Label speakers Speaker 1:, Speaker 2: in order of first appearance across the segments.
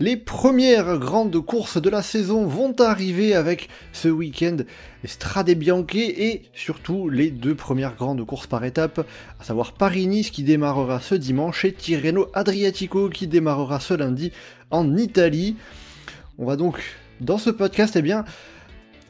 Speaker 1: Les premières grandes courses de la saison vont arriver avec ce week-end Strade Bianche et surtout les deux premières grandes courses par étape, à savoir Paris-Nice qui démarrera ce dimanche et Tirreno Adriatico qui démarrera ce lundi en Italie. On va donc dans ce podcast eh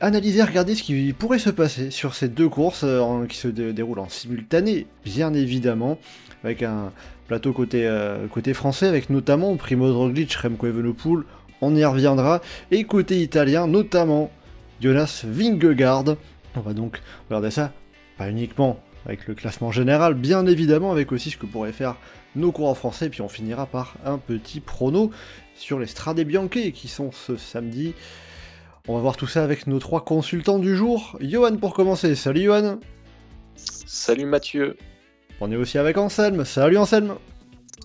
Speaker 1: analyser regarder ce qui pourrait se passer sur ces deux courses euh, qui se déroulent en simultané, bien évidemment, avec un plateau côté, euh, côté français, avec notamment Primo Roglic, Remco Evenepoel, on y reviendra, et côté italien, notamment Jonas Vingegaard. On va donc regarder ça, pas uniquement avec le classement général, bien évidemment, avec aussi ce que pourraient faire nos coureurs français, puis on finira par un petit prono sur les Strade Bianche qui sont ce samedi. On va voir tout ça avec nos trois consultants du jour. Johan pour commencer. Salut Johan.
Speaker 2: Salut Mathieu.
Speaker 1: On est aussi avec Anselme. Salut Anselme.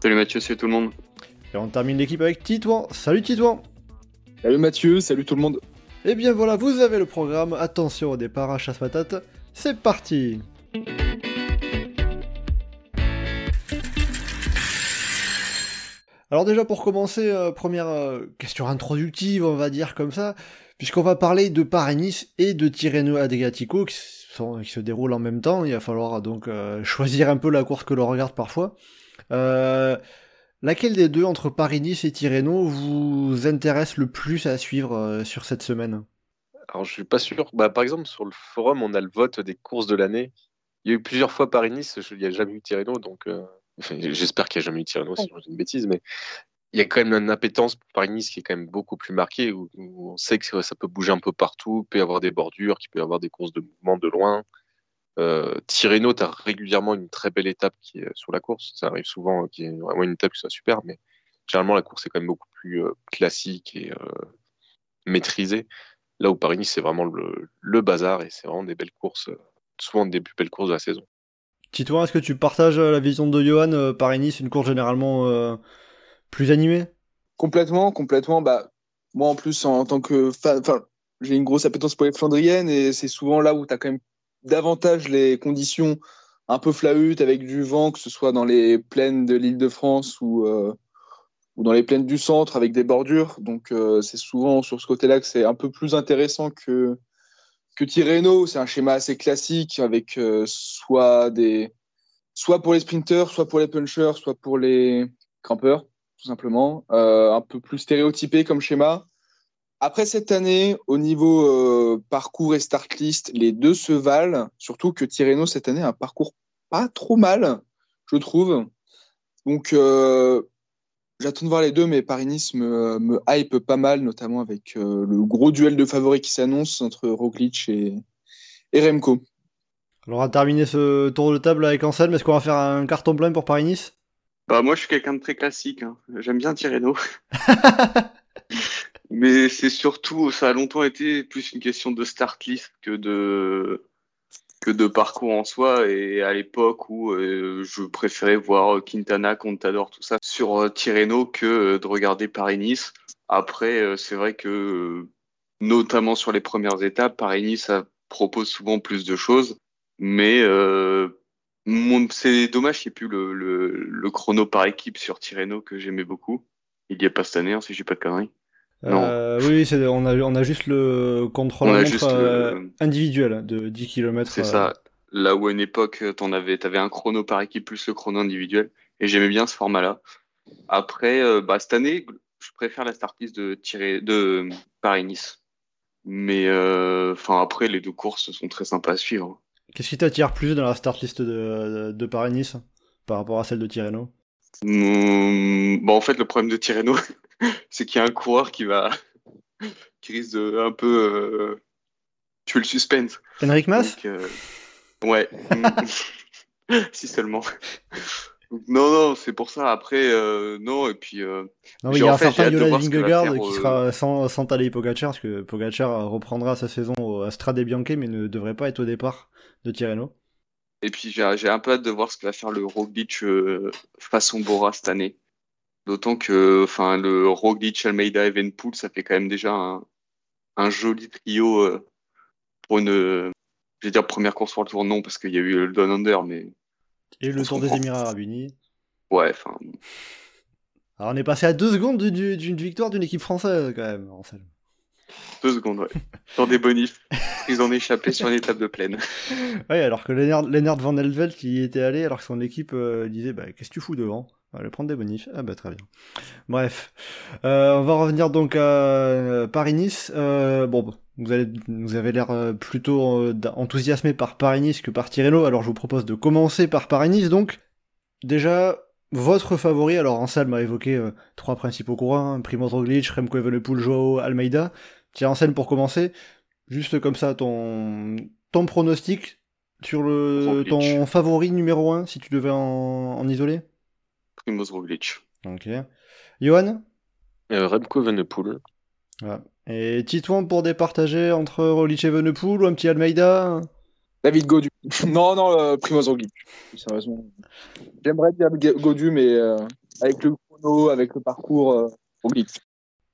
Speaker 2: Salut Mathieu, salut tout le monde.
Speaker 1: Et on termine l'équipe avec Titouan. Salut Titouan.
Speaker 3: Salut Mathieu, salut tout le monde.
Speaker 1: Et eh bien voilà, vous avez le programme. Attention au départ à chasse patate. C'est parti. Alors déjà pour commencer, euh, première euh, question introductive, on va dire comme ça, puisqu'on va parler de Paris-Nice et de Tirreno Adriatico qui, qui, se déroulent en même temps. Il va falloir donc euh, choisir un peu la course que l'on regarde parfois. laquelle des deux entre Paris-Nice et Tirreno vous intéresse le plus à suivre sur cette semaine?
Speaker 2: Alors je suis pas sûr. Bah, par exemple sur le forum, on a le vote des courses de l'année. Il y a eu plusieurs fois Paris-Nice, il n'y a jamais eu Tirreno, donc J'espère qu'il n'y a jamais eu Tirreno, sinon c'est une bêtise, mais il y a quand même une appétence pour Paris-Nice qui est quand même beaucoup plus marquée, où, on sait que ça peut bouger un peu partout, peut y avoir des bordures, qu'il peut y avoir des courses de mouvement de loin. Euh, Tirreno, tu as régulièrement une très belle étape qui est sur la course. Ça arrive souvent qu'il y ait vraiment une étape qui soit super, mais généralement la course est quand même beaucoup plus euh, classique et euh, maîtrisée. Là où Paris-Nice, c'est vraiment le, le, bazar et c'est vraiment des belles courses, souvent des plus belles courses de la saison.
Speaker 1: Titouan, est-ce que tu partages euh, la vision de Johan euh, Paris-Nice, une course généralement euh, plus animée
Speaker 3: Complètement, complètement. Bah, moi, en plus, en, tant que fan, j'ai une grosse appétence pour les Flandriennes et c'est souvent là où tu as quand même davantage les conditions un peu flahutes avec du vent, que ce soit dans les plaines de l'île de France ou, ou dans les plaines du centre avec des bordures. Donc, c'est souvent sur ce côté-là que c'est un peu plus intéressant que, que Tirreno, c'est un schéma assez classique avec euh, soit des soit pour les sprinters, soit pour les punchers, soit pour les campeurs, tout simplement. Euh, un peu plus stéréotypé comme schéma. Après cette année, au niveau euh, parcours et start list, les deux se valent. Surtout que Tirreno, cette année, a un parcours pas trop mal, je trouve. Donc, J'attends de voir les deux, mais Paris-Nice me, hype pas mal, notamment avec euh, le gros duel de favoris qui s'annonce entre Roglic et, Remco.
Speaker 1: Alors, on va terminer ce tour de table avec Anselme. Est-ce qu'on va faire un carton plein pour Paris-Nice
Speaker 4: bah, Moi, je suis quelqu'un de très classique. Hein. J'aime bien Tirreno. mais c'est surtout, ça a longtemps été plus une question de start list que de, que de parcours en soi. Et à l'époque où euh, je préférais voir Quintana, Contador, tout ça sur euh, Tirreno que euh, de regarder Paris-Nice. Après, c'est vrai que notamment sur les premières étapes, Paris-Nice propose souvent plus de choses. Mais c'est dommage qu'il n'y ait plus le, le, chrono par équipe sur Tirreno que j'aimais beaucoup. Il n'y a pas cette année, hein, si je dis pas de conneries.
Speaker 1: Euh, oui, on a, on a juste le contrôle euh, individuel de 10 km.
Speaker 4: C'est ça. Euh. Là où à une époque, tu avais, avais un chrono par équipe plus le chrono individuel. Et j'aimais bien ce format-là. Après, bah, cette année, je préfère la start list de, de Paris-Nice. Mais enfin après, les deux courses sont très sympas à suivre.
Speaker 1: Qu'est-ce qui t'attire plus dans la start list de, de Paris-Nice par rapport à celle de Tirreno
Speaker 4: mmh, bon, En fait, le problème de Tirreno, c'est qu'il y a un coureur qui va qui risque de un peu euh, tuer le suspense.
Speaker 1: Henrik Mas?
Speaker 4: Euh, Ouais. si seulement. Non, non, c'est pour ça. Après, euh, non, et puis. Euh,
Speaker 1: non, mais il y a un certain Jonas Vingegaard qui sera sans, sans Tadej Pogacar, parce que Pogacar reprendra sa saison au Strade Bianche, mais ne devrait pas être au départ de Tirreno.
Speaker 4: Et puis, j'ai un peu hâte de voir ce que va faire le Roglic euh, façon Bora cette année. D'autant que enfin, le Roglic, Almeida, Evenpool, ça fait quand même déjà un, un joli trio pour une, je vais dire, première course pour le tour, non, parce qu'il y a eu le Don Under, mais
Speaker 1: et le Tour des Émirats Arabes Unis.
Speaker 4: Ouais, enfin.
Speaker 1: Alors on est passé à deux secondes d'une victoire d'une équipe française quand même, Anselme.
Speaker 4: Deux secondes, ouais. Sur des bonifs. Ils ont échappé sur une étape de plaine.
Speaker 1: Ouais, alors que Lennart, Van Elvelt y était allé alors que son équipe euh, disait bah, Qu'est-ce que tu fous devant? On va prendre des bonifs. Ah bah très bien. Bref. Euh, on va revenir donc à euh, Paris-Nice. bon, vous, allez, vous avez l'air euh, plutôt euh, enthousiasmé par Paris-Nice que par Tirreno, alors je vous propose de commencer par Paris-Nice. Donc, déjà, votre favori, alors Ansel m'a évoqué euh, trois principaux courants, hein, Primoz Roglic, Remco Evenepoel, Joao Almeida. Tiens, Ansel, pour commencer, juste comme ça, ton, ton pronostic sur le, ton favori numéro 1, si tu devais en, en isoler?
Speaker 4: Primoz Roglic.
Speaker 1: Ok. Johan?
Speaker 2: Remco Evenepoel.
Speaker 1: Et Titouan pour départager entre Roglic et Venepool ou un petit Almeida
Speaker 3: David Godu. non, non, euh, Primoz Roglic. Sérieusement. J'aimerais dire Godu, mais euh, avec le chrono, avec le parcours, euh, Roglic.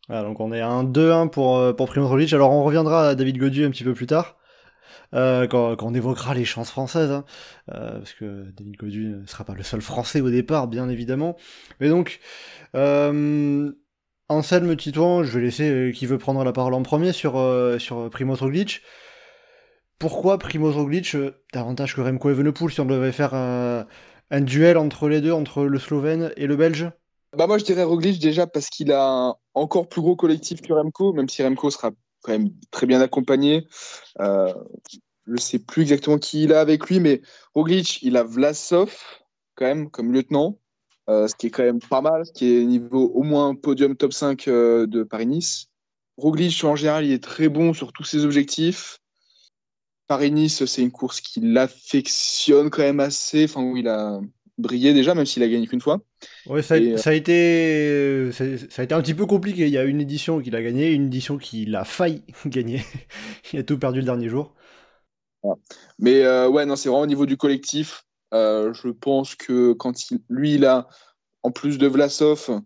Speaker 1: Voilà, donc on est à 2-1 pour, euh, pour Primoz Roglic. Alors on reviendra à David Godu un petit peu plus tard. Euh, quand, quand, on évoquera les chances françaises, hein, euh, parce que David Godu ne sera pas le seul français au départ, bien évidemment. Mais donc, euh, Anselme Titouan, je vais laisser euh, qui veut prendre la parole en premier sur, euh, sur Primoz Roglic. Pourquoi Primoz Roglic euh, davantage que Remco Evenepoel si on devait faire un, duel entre les deux, entre le Slovène et le Belge?
Speaker 3: Bah moi je dirais Roglic déjà parce qu'il a un encore plus gros collectif que Remco, même si Remco sera quand même très bien accompagné. Euh, je ne sais plus exactement qui il a avec lui, mais Roglic, il a Vlasov quand même comme lieutenant. Euh, ce qui est quand même pas mal, ce qui est niveau au moins podium top 5 euh, de Paris-Nice. Roglic, en général, il est très bon sur tous ses objectifs. Paris-Nice, c'est une course qui l'affectionne quand même assez, enfin où il a brillé déjà, même s'il a gagné qu'une fois.
Speaker 1: Ça, a, euh, ça, a été, ça, a été un petit peu compliqué. Il y a une édition qu'il a gagné, une édition qu'il a failli gagner. il a tout perdu le dernier jour.
Speaker 3: Mais ouais, non, c'est vraiment au niveau du collectif. Euh, je pense que quand il, lui, il a, en plus de Vlasov,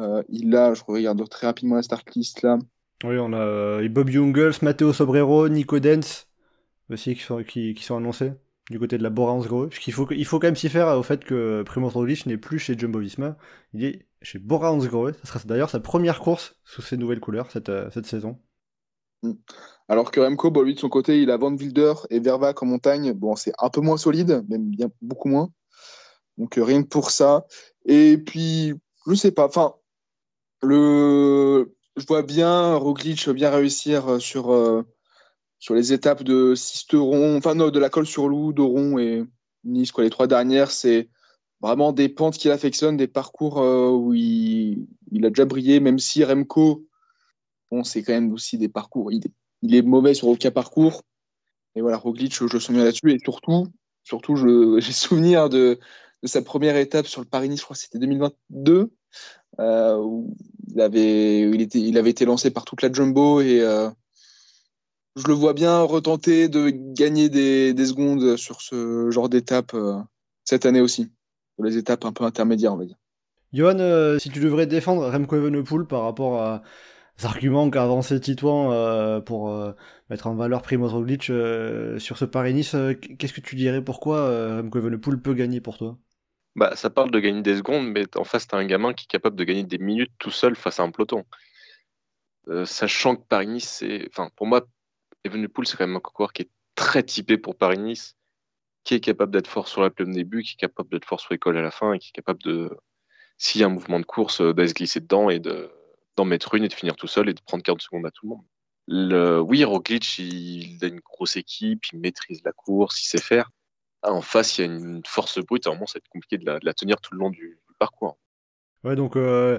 Speaker 3: euh, il a, je regarde très rapidement la start list là.
Speaker 1: Oui, on a euh, Bob Jungels, Matteo Sobrero, Nico Dens aussi qui sont, qui, qui sont annoncés du côté de la Borans Gros. Puisqu'il faut, il faut quand même s'y faire au fait que Primoz Roglic n'est plus chez Jumbo Visma, il est chez Borans Gros. Ce sera d'ailleurs sa première course sous ses nouvelles couleurs cette, cette saison.
Speaker 3: Alors que Remco, lui de son côté, il a Van Wilder et Vervac en montagne. Bon, c'est un peu moins solide, même bien beaucoup moins. Donc euh, rien que pour ça. Et puis, je sais pas. Enfin, le, je vois bien Roglic bien réussir euh, sur euh, sur les étapes de Sisteron, enfin de la colle sur Loup, d'Oron et Nice. Quoi, les trois dernières, c'est vraiment des pentes qu'il affectionne, des parcours où il, il, a déjà brillé, même si Remco, bon, c'est quand même aussi des parcours. Il, il est mauvais sur aucun parcours. Et voilà, Roglic, je, je souviens là-dessus. Et surtout, surtout j'ai souvenir de, sa première étape sur le Paris-Nice, je crois que c'était 2022, euh, où il avait, été lancé par toute la Jumbo et euh, je le vois bien retenter de gagner des, des secondes sur ce genre d'étape euh, cette année aussi, sur les étapes un peu intermédiaires, on va dire.
Speaker 1: Johan, si tu devrais défendre Remco Evenepoel par rapport à, arguments qu'a avancé Titouan euh, pour euh, mettre en valeur Primoz Roglic euh, sur ce Paris-Nice, qu'est-ce que tu dirais? Pourquoi Remco Evenepoel peut gagner pour toi?
Speaker 2: Bah, Ça parle de gagner des secondes, mais en face, tu un gamin qui est capable de gagner des minutes tout seul face à un peloton. sachant que Paris-Nice, c'est. Enfin, pour moi, Evenepoel, c'est quand même un coureur qui est très typé pour Paris-Nice, qui est capable d'être fort sur la plaine début, qui est capable d'être fort sur l'école à la fin, et qui est capable de, s'il y a un mouvement de course, d'aller se glisser dedans et de, d'en mettre une et de finir tout seul et de prendre 40 secondes à tout le monde. Le, oui, Roglic, il, a une grosse équipe, il maîtrise la course, il sait faire. Ah, en face, il y a une force brute, vraiment, ça va être compliqué de la, tenir tout le long du, parcours.
Speaker 1: Ouais, donc euh,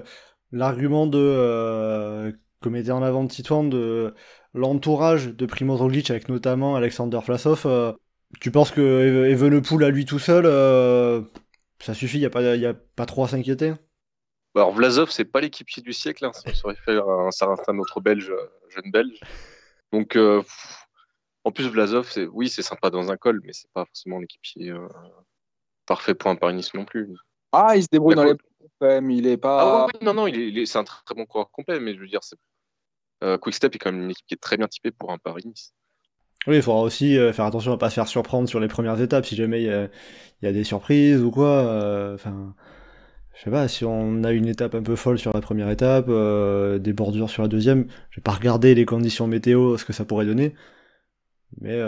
Speaker 1: l'argument de, euh, en avant de Titouan, de l'entourage de Primoz Roglic, avec notamment Alexander Vlasov, euh, tu penses que Evenepoel à lui tout seul, ça suffit, il n'y a, a pas trop à s'inquiéter?
Speaker 2: Alors Vlasov, c'est pas l'équipier du siècle, hein. ça aurait fait un certain autre belge, jeune belge. Donc, euh, en plus, Vlasov, c'est, oui, c'est sympa dans un col, mais c'est pas forcément l'équipier euh, parfait pour un Paris-Nice non plus.
Speaker 3: Ah, il se débrouille dans les quand il est pas.
Speaker 2: Ah non, non, il est, c'est un très, bon coureur complet, mais je veux dire, c'est... Euh, Quickstep est quand même une équipe qui est très bien typée pour un Paris-Nice.
Speaker 1: Oui, il faudra aussi faire attention à pas se faire surprendre sur les premières étapes si jamais il y, a des surprises ou quoi. Enfin, je sais pas, si on a une étape un peu folle sur la première étape, des bordures sur la deuxième, je vais pas regarder les conditions météo, ce que ça pourrait donner. Mais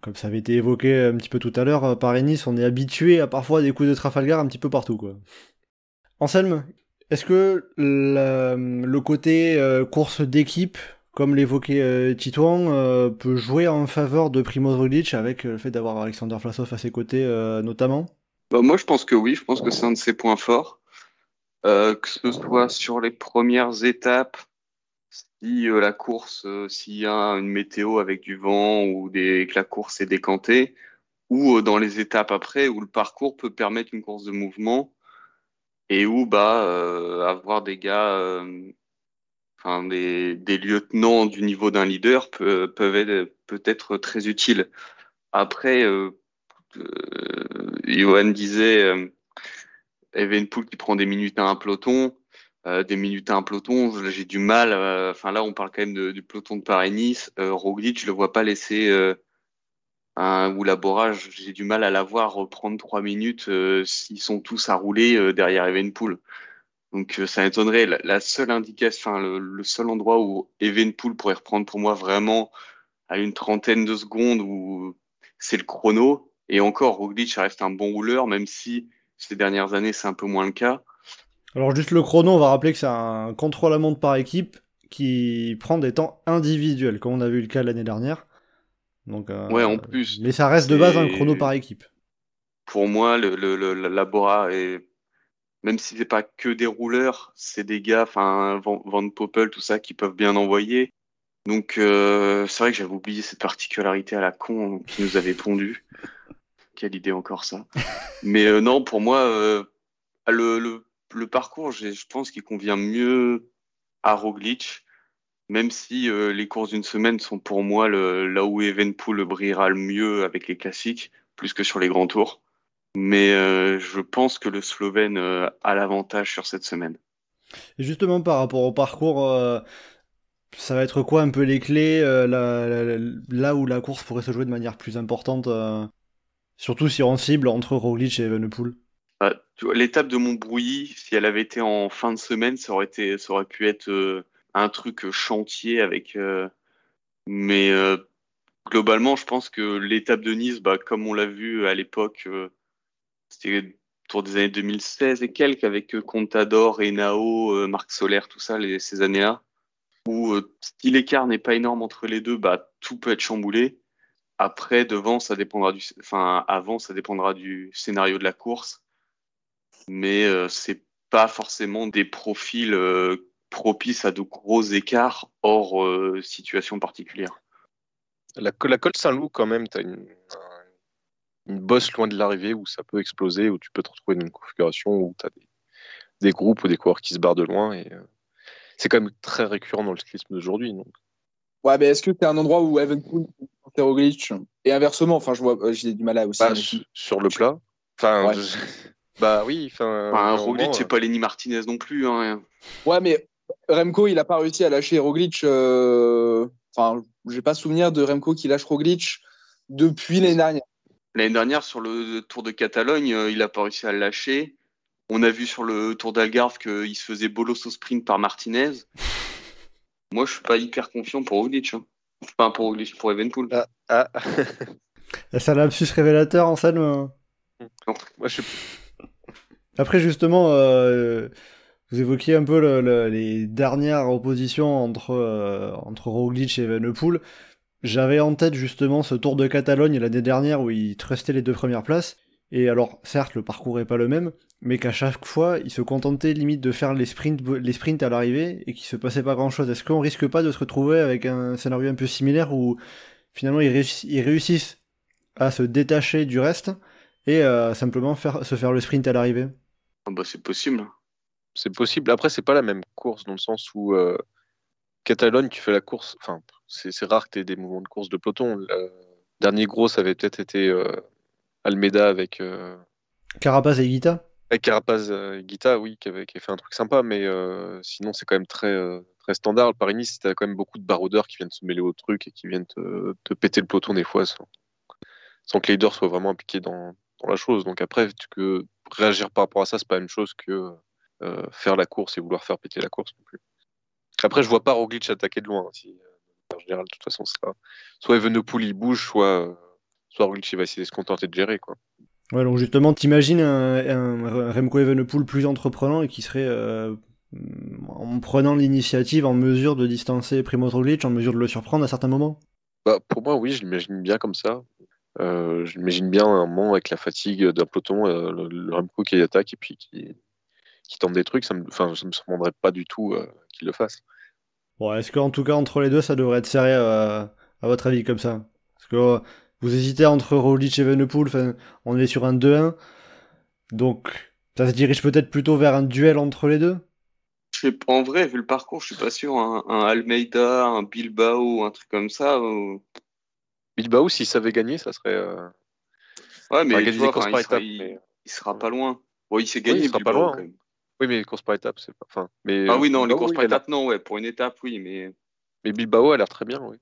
Speaker 1: comme ça avait été évoqué un petit peu tout à l'heure, Paris-Nice, on est habitué à parfois des coups de Trafalgar un petit peu partout. Quoi. Anselme, est-ce que le côté euh, course d'équipe, comme l'évoquait euh, Titouan, euh, peut jouer en faveur de Primoz Roglic avec le fait d'avoir Alexander Vlasov à ses côtés notamment?
Speaker 4: Bah, Moi je pense que oui, je pense que c'est un de ses points forts. que ce soit sur les premières étapes, si euh, la course, euh, s'il y a une météo avec du vent ou des, que la course est décantée, ou euh, dans les étapes après où le parcours peut permettre une course de mouvement et où bah avoir des gars, enfin des, des, lieutenants du niveau d'un leader peut, peuvent être peut-être très utiles. Après, Johan disait Evenpool qui prend des minutes à un peloton. Euh, des minutes à un peloton, j'ai du mal. Euh, enfin là, on parle quand même du peloton de Paris-Nice. Euh, Roglic, je le vois pas laisser euh, un ou laborage. J'ai du mal à la voir reprendre trois minutes s'ils sont tous à rouler derrière Evenpool. Donc ça étonnerait. La, seule indication, enfin le, seul endroit où Evenpool pourrait reprendre pour moi vraiment à une trentaine de secondes, où c'est le chrono. Et encore, Roglic reste un bon rouleur, même si ces dernières années c'est un peu moins le cas.
Speaker 1: Alors juste le chrono, on va rappeler que c'est un contrôle à montre par équipe qui prend des temps individuels, comme on a vu le cas l'année dernière. Donc, euh,
Speaker 4: ouais, en plus.
Speaker 1: Mais ça reste de base un chrono par équipe.
Speaker 4: Pour moi, le, le, est même si c'est pas que des rouleurs, c'est des gars, enfin Van, Poppel, tout ça, qui peuvent bien envoyer. Donc euh, c'est vrai que j'avais oublié cette particularité à la con qui nous avait pondu. Quelle idée encore ça. Mais euh, non, pour moi, euh, le, parcours, je pense qu'il convient mieux à Roglic, même si euh, les courses d'une semaine sont pour moi le, là où Evenpool brillera le mieux avec les classiques, plus que sur les grands tours. Mais je pense que le Slovène a l'avantage sur cette semaine.
Speaker 1: Justement, par rapport au parcours, ça va être quoi un peu les clés là, où la course pourrait se jouer de manière plus importante, surtout si on cible entre Roglic et Evenepoel
Speaker 4: bah, l'étape de Montbrouilly, si elle avait été en fin de semaine, ça aurait, pu être euh, un truc euh, chantier avec. Euh, mais globalement, je pense que l'étape de Nice, bah, comme on l'a vu à l'époque, c'était autour des années 2016 et quelques, avec Contador, Enao, Marc Solaire, tout ça, ces années-là, où si l'écart n'est pas énorme entre les deux, bah, tout peut être chamboulé. Après, devant, ça dépendra du, enfin, avant, ça dépendra du scénario de la course mais euh, c'est pas forcément des profils euh, propices à de gros écarts hors euh, situation particulière.
Speaker 2: La, la Colle Saint-Loup, quand même, tu as une, bosse loin de l'arrivée où ça peut exploser, où tu peux te retrouver dans une configuration où tu as des, groupes ou des coureurs qui se barrent de loin. et C'est quand même très récurrent dans le cyclisme d'aujourd'hui. Donc.
Speaker 3: Ouais, mais est-ce que c'est un endroit où Evenpool Roglic et inversement, enfin, je vois, j'ai du mal à aussi.
Speaker 2: Bah, sur le plat. Enfin, bah oui, enfin.
Speaker 4: Enfin, Roglic, c'est pas Lenny Martinez non plus. Hein.
Speaker 3: Ouais, mais Remco, il a pas réussi à lâcher Roglic. Euh... Enfin, j'ai pas souvenir de Remco qui lâche Roglic depuis l'année dernière.
Speaker 4: L'année dernière, sur le Tour de Catalogne, euh, il a pas réussi à le lâcher. On a vu sur le Tour d'Algarve qu'il se faisait bolos au sprint par Martinez. Moi, je suis pas hyper confiant pour Roglic. Hein. Enfin, pour Roglic, pour Evenpool. Ah, ah.
Speaker 1: C'est un lapsus révélateur en salle. Non,
Speaker 2: moi, je suis
Speaker 1: après, justement, euh, vous évoquiez un peu les dernières oppositions entre, euh, entre Roglic et Evenepoel. J'avais en tête justement ce Tour de Catalogne l'année dernière où il trustait les deux premières places. Et alors, certes, le parcours est pas le même, mais qu'à chaque fois, il se contentait limite de faire les sprints, les sprints à l'arrivée et qu'il se passait pas grand chose. Est-ce qu'on risque pas de se retrouver avec un scénario un peu similaire où finalement ils, réussissent à se détacher du reste et euh, simplement faire, se faire le sprint à l'arrivée?
Speaker 4: Ah bah, c'est possible.
Speaker 2: C'est possible. Après, c'est pas la même course dans le sens où euh, Catalogne, tu fais la course. Enfin, c'est c'est rare que tu aies des mouvements de course de peloton. Le dernier gros, ça avait peut-être été euh, Almeida avec, euh,
Speaker 1: Carapaz et Guita
Speaker 2: avec Carapaz et Guita, oui, qui avait, qui avait fait un truc sympa, mais euh, sinon, c'est quand même très, euh, très standard. Le Paris-Nice, t'as quand même beaucoup de baroudeurs qui viennent se mêler au truc et qui viennent te, te péter le peloton des fois sans, sans que les leaders soient vraiment impliqués dans, dans la chose. Donc après, tu peux réagir par rapport à ça, c'est pas la même chose que euh, faire la course et vouloir faire péter la course non plus. Après, je vois pas Roglic attaquer de loin. hein, Si, euh, en général, de toute façon, c'est pas- soit Evenepoel il bouge, soit, euh, soit il va essayer de se contenter de gérer. Quoi.
Speaker 1: Ouais, donc justement, t'imagines un, un Remco Evenepoel plus entreprenant et qui serait, euh, en prenant l'initiative, en mesure de distancer Primoz Roglic, en mesure de le surprendre à certains moments?
Speaker 2: Bah, pour moi, oui, je l'imagine bien comme ça. Euh, je l'imagine bien un moment avec la fatigue d'un peloton, euh, le, le Remco qui attaque et puis qui, qui tente des trucs. Ça me, enfin, ça me surprendrait pas du tout euh, qu'il le fasse.
Speaker 1: Bon, est-ce qu'en tout cas, entre les deux, ça devrait être serré à votre avis comme ça? Parce que vous hésitez entre Roglic et Evenepoel, enfin, on est sur un 2-1, donc ça se dirige peut-être plutôt vers un duel entre les deux?
Speaker 4: Je sais pas, en vrai, vu le parcours, je suis pas sûr. Un, un Almeida, un Bilbao, un truc comme ça. euh,
Speaker 2: Bilbao, s'il savait gagner, ça serait. euh,
Speaker 4: Ouais, mais
Speaker 2: Enfin,
Speaker 4: vois, enfin,
Speaker 2: par
Speaker 4: il, sera,
Speaker 2: étapes,
Speaker 4: il-
Speaker 2: mais-
Speaker 4: il sera pas loin. Bon, il s'est gagné
Speaker 2: il sera pas loin,
Speaker 4: quand
Speaker 2: hein.
Speaker 4: même.
Speaker 2: Oui, mais les courses par étapes, c'est pas. Enfin, mais,
Speaker 4: Ah oui, non, les courses
Speaker 2: oui,
Speaker 4: par étapes, non, ouais. Pour une étape, oui, mais
Speaker 2: Mais Bilbao a l'air très bien, oui.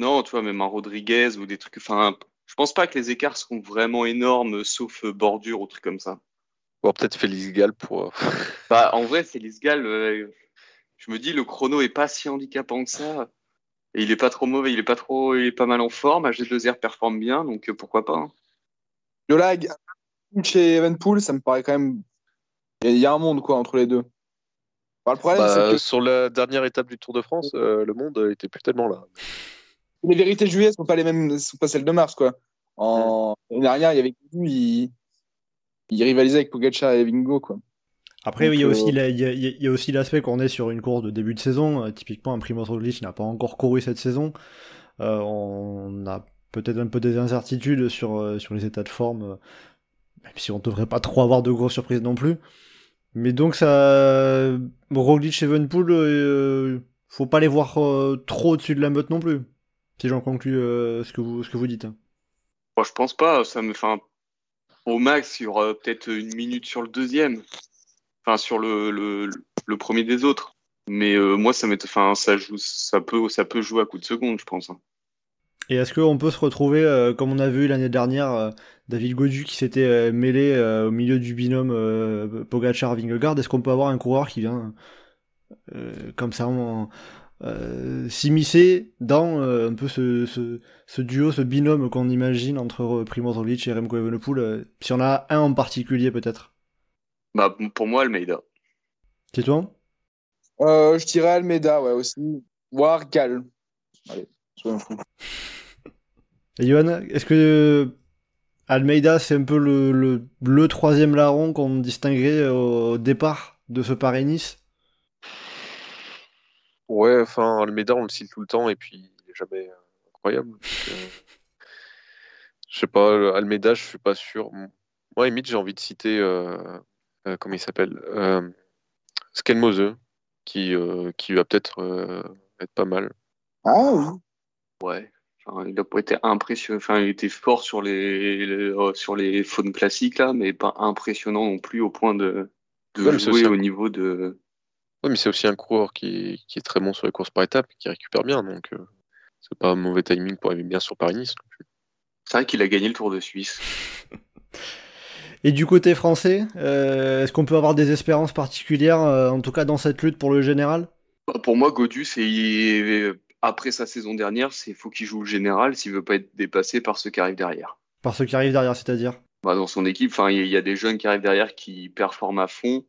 Speaker 4: Non, tu vois, même un Rodriguez ou des trucs. Enfin, je pense pas que les écarts seront vraiment énormes, sauf euh, bordure ou trucs comme ça.
Speaker 2: Bon, peut-être Félix Gall pour. euh,
Speaker 4: Bah, en vrai, Félix Gall, euh, je me dis, le chrono est pas si handicapant que ça. Et il est pas trop mauvais, il est pas trop, il est pas mal en forme. AG2R performe bien, donc euh, pourquoi pas. hein.
Speaker 3: Le lag chez Evenpool, ça me paraît quand même. Il y, a- un monde quoi entre les deux. Enfin, le problème,
Speaker 2: bah,
Speaker 3: c'est que
Speaker 2: Sur la dernière étape du Tour de France, euh, le monde était plus tellement là.
Speaker 3: Les vérités de juillet sont pas les mêmes, sont pas celles de mars quoi. En l'année dernière, il y avait lui, il... il rivalisait avec Pogacar et Vingo quoi.
Speaker 1: Après,
Speaker 3: Donc,
Speaker 1: il y a
Speaker 3: euh,
Speaker 1: aussi la- il y a, il y a- il y a aussi l'aspect qu'on est sur une course de début de saison. Euh, typiquement, un Primoz Roglic n'a pas encore couru cette saison. Euh, on a peut-être un peu des incertitudes sur, euh, sur les états de forme, même si on devrait pas trop avoir de grosses surprises non plus. Mais donc, ça. Roglic et Evenepoel, euh, faut pas les voir euh, trop au-dessus de la meute non plus. Si j'en conclus euh, ce, que vous, ce que vous dites.
Speaker 4: Moi, je pense pas. Ça me, enfin, au max, il y aura peut-être une minute sur le deuxième. Enfin, sur le, le, le premier des autres. Mais euh, moi, ça m'est, enfin, ça joue, ça peut, ça peut jouer à coup de seconde, je pense. hein.
Speaker 1: Et est-ce qu'on peut se retrouver, euh, comme on a vu l'année dernière, euh, David Godu qui s'était mêlé au milieu du binôme Pogacar-Vingegaard Est-ce qu'on peut avoir un coureur qui vient comme ça en- euh, s'immiscer dans euh, un peu ce, ce, ce duo, ce binôme qu'on imagine entre euh, Primoz Roglic et Remco Evenepoel euh, Si on a un en particulier peut-être.
Speaker 4: Bah, pour moi, Almeida.
Speaker 1: C'est toi?
Speaker 3: Euh, je dirais Almeida ouais aussi, voire Gall. Allez, soyons fous.
Speaker 1: Et Johan, est-ce que euh, Almeida c'est un peu le, le, le troisième larron qu'on distinguerait au départ de ce Paris-Nice?
Speaker 2: Ouais, enfin, Almeida, on le cite tout le temps et puis il est jamais euh, incroyable. Donc, euh, je sais pas, Almeida, je suis pas sûr. Moi, limite, j'ai envie de citer, euh, euh, comment il s'appelle euh, Skelmose, qui, euh, qui va peut-être euh, être pas mal.
Speaker 3: Ah oui.
Speaker 4: Ouais. Enfin, il a pas été impressionnant. Enfin, il était fort sur les, les- euh, sur les faunes classiques là, mais pas impressionnant non plus au point de, de jouer au niveau de.
Speaker 2: Oui, mais c'est aussi un coureur qui, qui est très bon sur les courses par étapes, qui récupère bien, donc euh, c'est pas un mauvais timing pour arriver bien sur Paris-Nice.
Speaker 4: C'est vrai qu'il a gagné le Tour de Suisse.
Speaker 1: Et du côté français, euh, est-ce qu'on peut avoir des espérances particulières, euh, en tout cas dans cette lutte pour le général?
Speaker 4: Bah, Pour moi, Godu, c'est après sa saison dernière, c'est faut qu'il joue le général s'il veut pas être dépassé par ceux qui arrivent derrière.
Speaker 1: Par ceux qui arrivent derrière, c'est-à-dire?
Speaker 4: Bah, dans son équipe, enfin, il y, a des jeunes qui arrivent derrière qui performent à fond.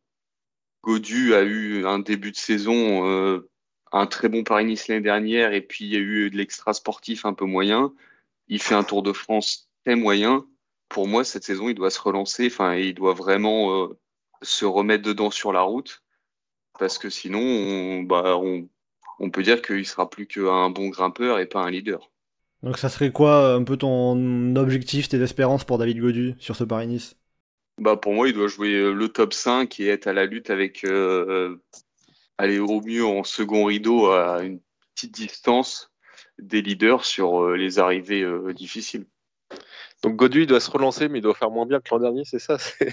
Speaker 4: Godu a eu un début de saison, euh, un très bon Paris-Nice l'année dernière, et puis il y a eu de l'extra sportif un peu moyen. Il fait un Tour de France très moyen. Pour moi, cette saison, il doit se relancer, enfin, il doit vraiment euh, se remettre dedans sur la route, parce que sinon, on, bah, on, peut dire qu'il sera plus qu'un bon grimpeur et pas un leader.
Speaker 1: Donc ça serait quoi un peu ton objectif, tes espérances pour David Godu sur ce Paris-Nice
Speaker 4: bah pour moi, il doit jouer euh, le top 5 et être à la lutte avec euh, aller au mieux en second rideau à une petite distance des leaders sur euh, les arrivées euh, difficiles.
Speaker 2: Donc Godu, il doit se relancer, mais il doit faire moins bien que l'an dernier, c'est ça?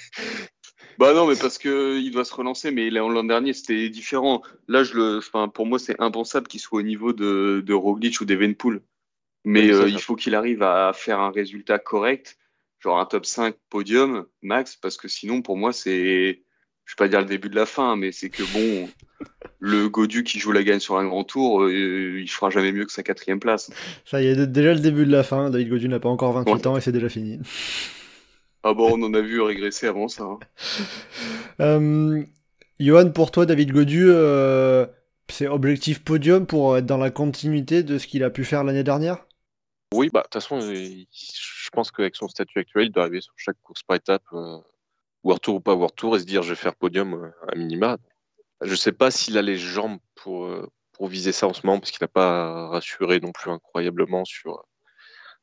Speaker 4: Bah non, mais parce que il doit se relancer, mais l'an dernier c'était différent. Là, je le, enfin, pour moi, c'est impensable qu'il soit au niveau de, de Roglic ou d'Evenpool. Mais
Speaker 2: Oui,
Speaker 4: euh, il faut qu'il arrive à faire un résultat correct, genre un top 5 podium max, parce que sinon, pour moi, c'est, je vais pas dire le début de la fin, mais c'est que bon, le Godu qui joue la gagne sur un grand tour, euh, il fera jamais mieux que sa quatrième place.
Speaker 1: Ça y est, déjà le début de la fin, David Godu n'a pas encore 28
Speaker 4: Ouais.
Speaker 1: ans et c'est déjà fini.
Speaker 4: Ah bon, on en a vu régresser avant ça. hein.
Speaker 1: Euh, Johan, pour toi, David Godu, euh, c'est objectif podium pour être dans la continuité de ce qu'il a pu faire l'année dernière?
Speaker 2: Oui, bah de toute façon, il- je pense qu'avec son statut actuel, il doit arriver sur chaque course par étape, euh, World Tour ou pas World Tour, et se dire je vais faire podium euh, à minima. Je sais pas s'il a les jambes pour, euh, pour viser ça en ce moment, parce qu'il n'a pas rassuré non plus incroyablement sur euh,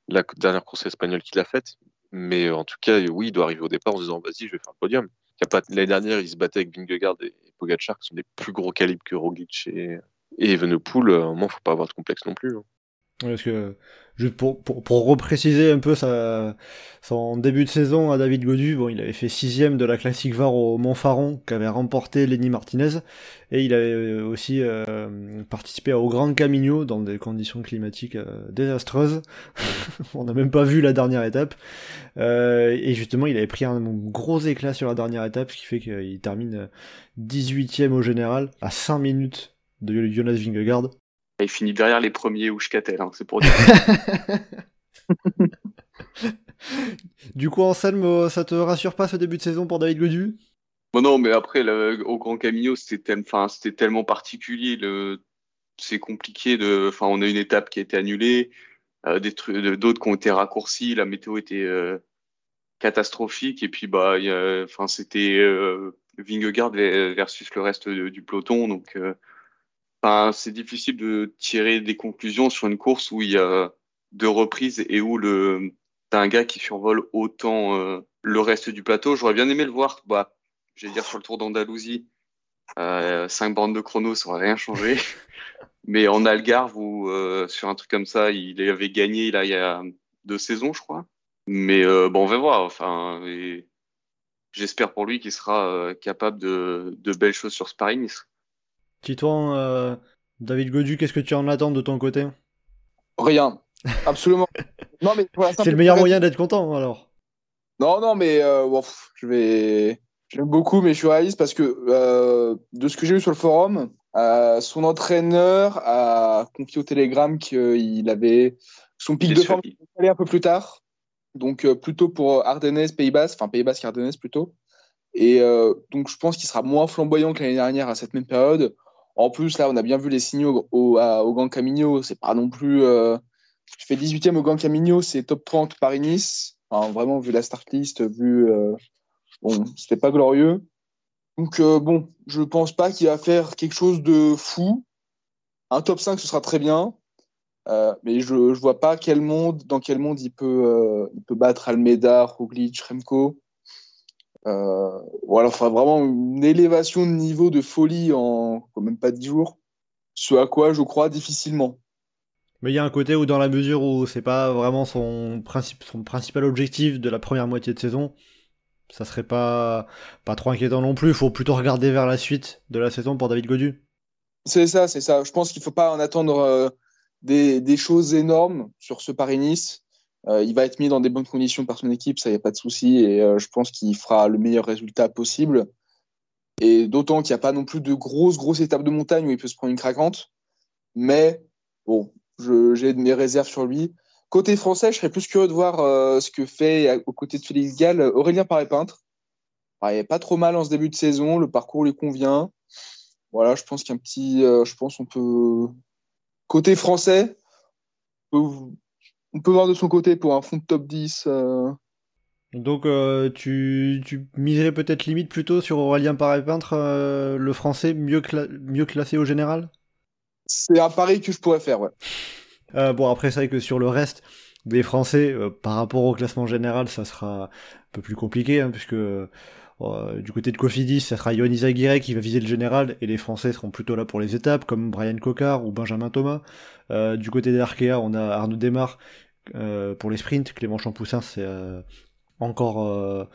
Speaker 2: la dernière course espagnole qu'il a faite. Mais en tout cas, oui, il doit arriver au départ en se disant vas-y, je vais faire le podium. Il. L'année dernière, il se battait avec Vingegaard et Pogacar, qui sont des plus gros calibres que Roglic et, et Evenepoel. À un moment, faut pas avoir de complexe non plus. hein.
Speaker 1: Parce que, juste pour, pour, pour repréciser un peu sa, son début de saison à David Godu, bon, il avait fait sixième de la Classique VAR au Montfaron, qu'avait remporté Lenny Martinez, et il avait aussi euh, participé au Grand Camino dans des conditions climatiques euh, désastreuses. On n'a même pas vu la dernière étape. Euh, et justement, il avait pris un gros éclat sur la dernière étape, ce qui fait qu'il termine 18ème au général, à 5 minutes de Jonas Vingegaard.
Speaker 4: Il finit derrière les premiers Oushkatel, hein, c'est pour dire.
Speaker 1: Du coup, Anselme, euh, ça te rassure pas ce début de saison pour David Godu?
Speaker 4: Bon, non, mais après, le- au Grand Camino, c'était tellement particulier. C'est compliqué de. On a une étape qui a été annulée, euh, d'autres qui ont été raccourcis. La météo était euh, catastrophique. Et puis, bah, c'était euh, Vingegaard ve- versus le reste du peloton. Donc, enfin, c'est difficile de tirer des conclusions sur une course où il y a deux reprises et où le t'as un gars qui survole autant euh, le reste du plateau. J'aurais bien aimé le voir. Bah, je vais dire sur le Tour d'Andalousie, euh, cinq bandes de chrono, ça aurait rien changé. Mais en Algarve ou euh, sur un truc comme ça, il avait gagné là il y a deux saisons, je crois. Mais bon, on va voir. Enfin, j'espère pour lui qu'il sera capable de, de belles choses sur ce Paris-Nice.
Speaker 1: Titouan, euh, David Godu, qu'est-ce que tu en attends de ton côté?
Speaker 3: Rien. Absolument. non, mais pour la simple
Speaker 1: C'est le meilleur moyen d'être content, alors.
Speaker 3: Non, non, mais euh, bon, pff, je vais. J'aime beaucoup, mais je suis réaliste parce que euh, de ce que j'ai vu sur le forum, euh, son entraîneur a confié au Telegram qu'il avait son pic de
Speaker 4: sûr,
Speaker 3: forme
Speaker 4: il-
Speaker 3: allait un peu plus tard. Donc euh, plutôt pour Ardennes, Pays Basque, enfin Pays Basque, Ardennes plutôt. Et euh, donc je pense qu'il sera moins flamboyant que l'année dernière à cette même période. En plus, là, on a bien vu les signaux au, à- Grand Camino. C'est pas non plus. Euh, je fais 18e au Grand Camino, c'est top 30 Paris-Nice. Vraiment, vu la start list, vu. euh, bon, c'était pas glorieux. Donc, euh, bon, je pense pas qu'il va faire quelque chose de fou. Un top 5, ce sera très bien. Euh, mais je, je vois pas quel monde, dans quel monde il peut, euh, il peut battre Almeida, Roglic, Remco. Euh, voilà, il faudra vraiment une élévation de niveau de folie en quand même pas 10 jours. Ce à quoi je crois difficilement.
Speaker 1: Mais il y a un côté où, dans la mesure où c'est pas vraiment son, principe, son principal objectif de la première moitié de saison, ça serait pas, pas trop inquiétant non plus. Il faut plutôt regarder vers la suite de la saison pour David Godu.
Speaker 3: C'est ça, c'est ça. Je pense qu'il faut pas en attendre euh, des, des choses énormes sur ce Paris-Nice. Euh, il va être mis dans des bonnes conditions par son équipe, ça y a pas de souci, et euh, je pense qu'il fera le meilleur résultat possible. Et d'autant qu'il n'y a pas non plus de grosses grosses étapes de montagne où il peut se prendre une craquante. Mais bon, j'ai mes réserves sur lui. Côté français, je serais plus curieux de voir euh, ce que fait aux côtés de Félix Gall Aurélien Paré-Peintre. Ah, il est pas trop mal en ce début de saison, le parcours lui convient. Voilà, je pense qu'un petit, je pense on peut côté français, on peut, voir de son côté pour un fond de top 10. euh,
Speaker 1: Donc, euh, tu, tu miserais peut-être limite plutôt sur Aurélien Paré-Peintre, euh, le français mieux, cla- mieux classé au général?
Speaker 3: C'est un pari que je pourrais faire, ouais.
Speaker 1: Euh, bon, après, c'est vrai que sur le reste des Français, par rapport au classement général, ça sera un peu plus compliqué, hein, puisque du côté de Cofidis, ça sera Yoannis Aguirre qui va viser le général, et les Français seront plutôt là pour les étapes, comme Brian Cocard ou Benjamin Thomas. du côté d'Arkea, on a Arnaud Desmar pour les sprints, Clément Champoussin, c'est encore